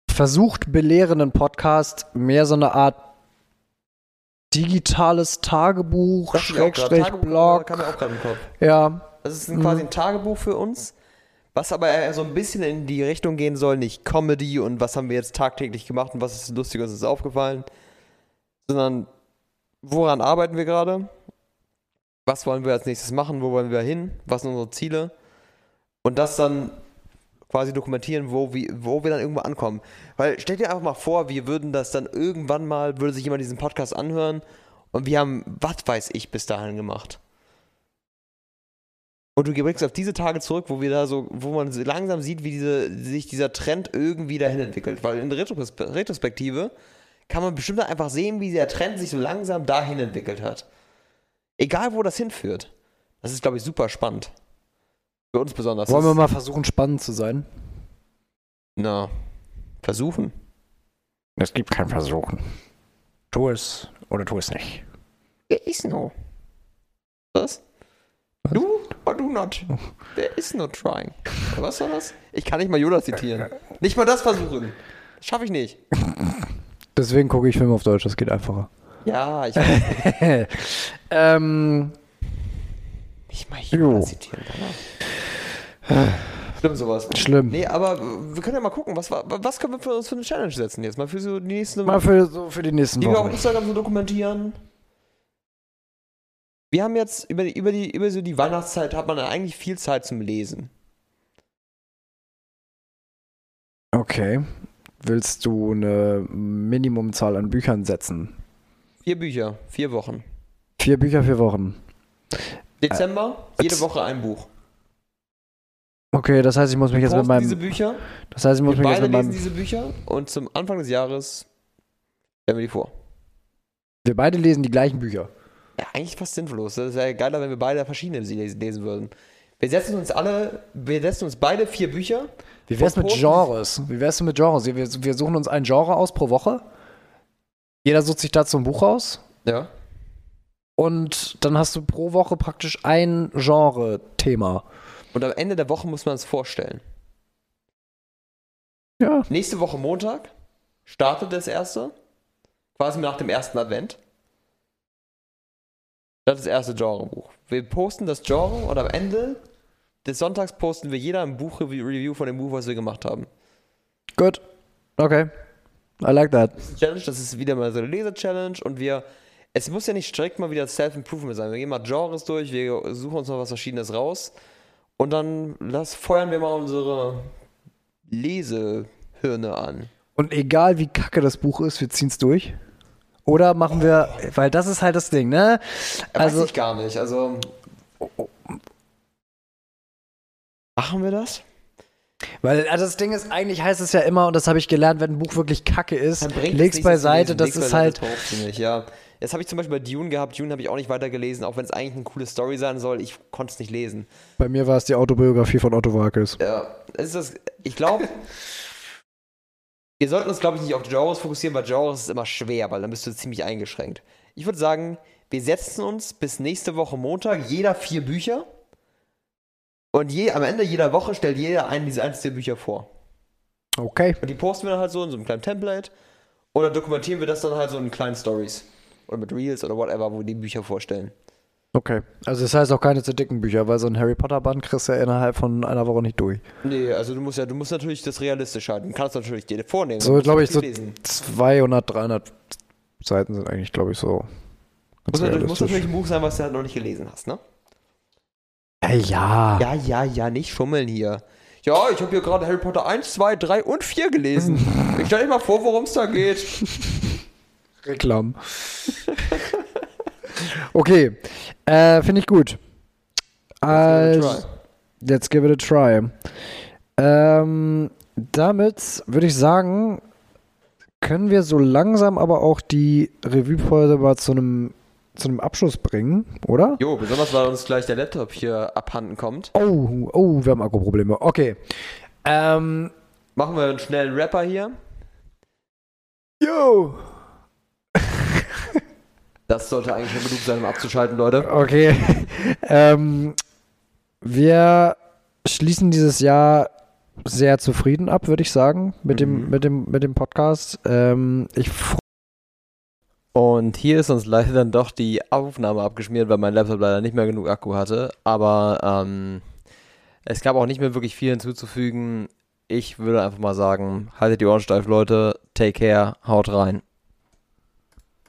versucht belehrenden Podcast mehr so eine Art digitales Tagebuch. Schrägstrich Tagebuch Blog. Kopf. Ja, Das ist ein, Mhm. quasi ein Tagebuch für uns, was aber eher so ein bisschen in die Richtung gehen soll, nicht Comedy und was haben wir jetzt tagtäglich gemacht und was ist lustig, was ist aufgefallen, sondern woran arbeiten wir gerade? Was wollen wir als nächstes machen? Wo wollen wir hin? Was sind unsere Ziele? Und das dann quasi dokumentieren, wo, wir- wo wir dann irgendwo ankommen. Weil stell dir einfach mal vor, wir würden das dann irgendwann mal, würde sich jemand diesen Podcast anhören und wir haben, was weiß ich, bis dahin gemacht. Und du blickst auf diese Tage zurück, wo wir da so, wo man so langsam sieht, wie diese, sich dieser Trend irgendwie dahin entwickelt. Weil in der Retros Retrospektive kann man bestimmt einfach sehen, wie der Trend sich so langsam dahin entwickelt hat. Egal, wo das hinführt. Das ist, glaube ich, super spannend. Für uns besonders. Wollen wir mal versuchen, spannend zu sein? Na, versuchen. Es gibt kein Versuchen. Tu es oder tu es nicht. Is no. Was? Was? Du or do not. There is no trying. Was war das? Ich kann nicht mal Yoda zitieren. Nicht mal das versuchen. Das schaffe ich nicht. Deswegen gucke ich Filme auf Deutsch, das geht einfacher. Ja, ich ähm, nicht mal Jo. Yoda zitieren. Stimmt sowas. schlimm. Nee, aber wir können ja mal gucken, was, was können wir für uns für eine Challenge setzen jetzt? Mal für so die nächsten Mal für, so für die nächsten die wir auf Wochen. Instagram so dokumentieren. Wir haben jetzt über die, über die, über so die Weihnachtszeit hat man eigentlich viel Zeit zum Lesen. Okay. Willst du eine Minimumzahl an Büchern setzen? Vier Bücher, vier Wochen. Vier Bücher, vier Wochen. Dezember, Äh, jede Woche ein Buch. Okay, das heißt, ich muss mich jetzt mit posten diese meinem. Bücher, Das heißt, ich muss wir mich jetzt beide mit lesen meinem. diese Bücher und zum Anfang des Jahres stellen wir die vor. Wir beide lesen die gleichen Bücher. Ja, eigentlich fast sinnlos. Das wäre geiler, wenn wir beide verschiedene sie lesen, würden. Wir setzen uns alle, wir setzen uns beide vier Bücher. Wie wär's mit Genres? Wie wär's denn mit Genres? Wir, wir suchen uns ein Genre aus pro Woche. Jeder sucht sich dazu ein Buch aus. Ja. Und dann hast du pro Woche praktisch ein Genre-Thema. Und am Ende der Woche muss man es vorstellen. Ja. Nächste Woche Montag startet das erste. Quasi nach dem ersten Advent. Das ist das erste Genrebuch. Wir posten das Genre und am Ende des Sonntags posten wir jeder ein Buch-Review von dem Buch, was wir gemacht haben. Gut. Okay. I like that. Das ist eine Challenge, das ist wieder mal so eine Leser-Challenge und wir. Es muss ja nicht strikt mal wieder Self-Improvement sein. Wir gehen mal Genres durch, wir suchen uns noch was Verschiedenes raus und dann lass, feuern wir mal unsere Lesehirne an. Und egal wie kacke das Buch ist, wir ziehen's durch. Oder machen wir, weil das ist halt das Ding, ne? Also, Also, Weiß ich gar nicht. Also. Machen wir das? weil also das Ding ist, eigentlich heißt es ja immer, und das habe ich gelernt, wenn ein Buch wirklich kacke ist, es leg's beiseite, das ist halt, nicht, ja. Jetzt habe ich zum Beispiel bei Dune gehabt. Dune habe ich auch nicht weitergelesen, auch wenn es eigentlich eine coole Story sein soll. Ich konnte es nicht lesen. bei mir war es die Autobiografie von Otto Walkes. Ja, ist das. Ich glaube, wir sollten uns, glaube ich, nicht auf Genres fokussieren, weil Genres ist immer schwer, weil dann bist du ziemlich eingeschränkt. Ich würde sagen, wir setzen uns bis nächste Woche Montag jeder vier Bücher. Und je, am Ende jeder Woche stellt jeder einen dieser der Bücher vor. Okay. Und die posten wir dann halt so in so einem kleinen Template. Oder dokumentieren wir das dann halt so in kleinen Stories. Oder mit Reels oder whatever, wo wir die Bücher vorstellen. Okay. Also das heißt auch keine zu dicken Bücher, weil so ein Harry Potter Band kriegst du ja innerhalb von einer Woche nicht durch. Nee, also du musst ja, du musst natürlich das realistisch halten. Du kannst natürlich dir vornehmen. So, glaube ich, so lesen. 200, 300 Seiten sind eigentlich, glaube ich, so. Muss natürlich, muss natürlich ein Buch sein, was du halt noch nicht gelesen hast, ne? Hey, ja. Ja, ja, ja, nicht schummeln hier. Ja, ich habe hier gerade Harry Potter 1, 2, 3 und 4 gelesen. ich stell dir mal vor, worum es da geht. Reklam. okay. Äh, Finde ich gut. Also, let's give it a try. Ähm, damit würde ich sagen, können wir so langsam aber auch die Revue-Pause mal zu einem zu einem Abschluss bringen, oder? Jo, besonders weil uns gleich der Laptop hier abhanden kommt. Oh, oh, wir haben Akkuprobleme. Okay. Ähm, Machen wir einen schnellen Rapper hier. yo. Das sollte eigentlich schon genug sein, um abzuschalten, Leute. Okay. ähm, wir schließen dieses Jahr sehr zufrieden ab, würde ich sagen, mit, dem, Mhm. mit, dem, mit dem Podcast. Ähm, ich Und hier ist uns leider dann doch die Aufnahme abgeschmiert, weil mein Laptop leider nicht mehr genug Akku hatte. Aber ähm, es gab auch nicht mehr wirklich viel hinzuzufügen. Ich würde einfach mal sagen, haltet die Ohren steif, Leute. Take care, haut rein.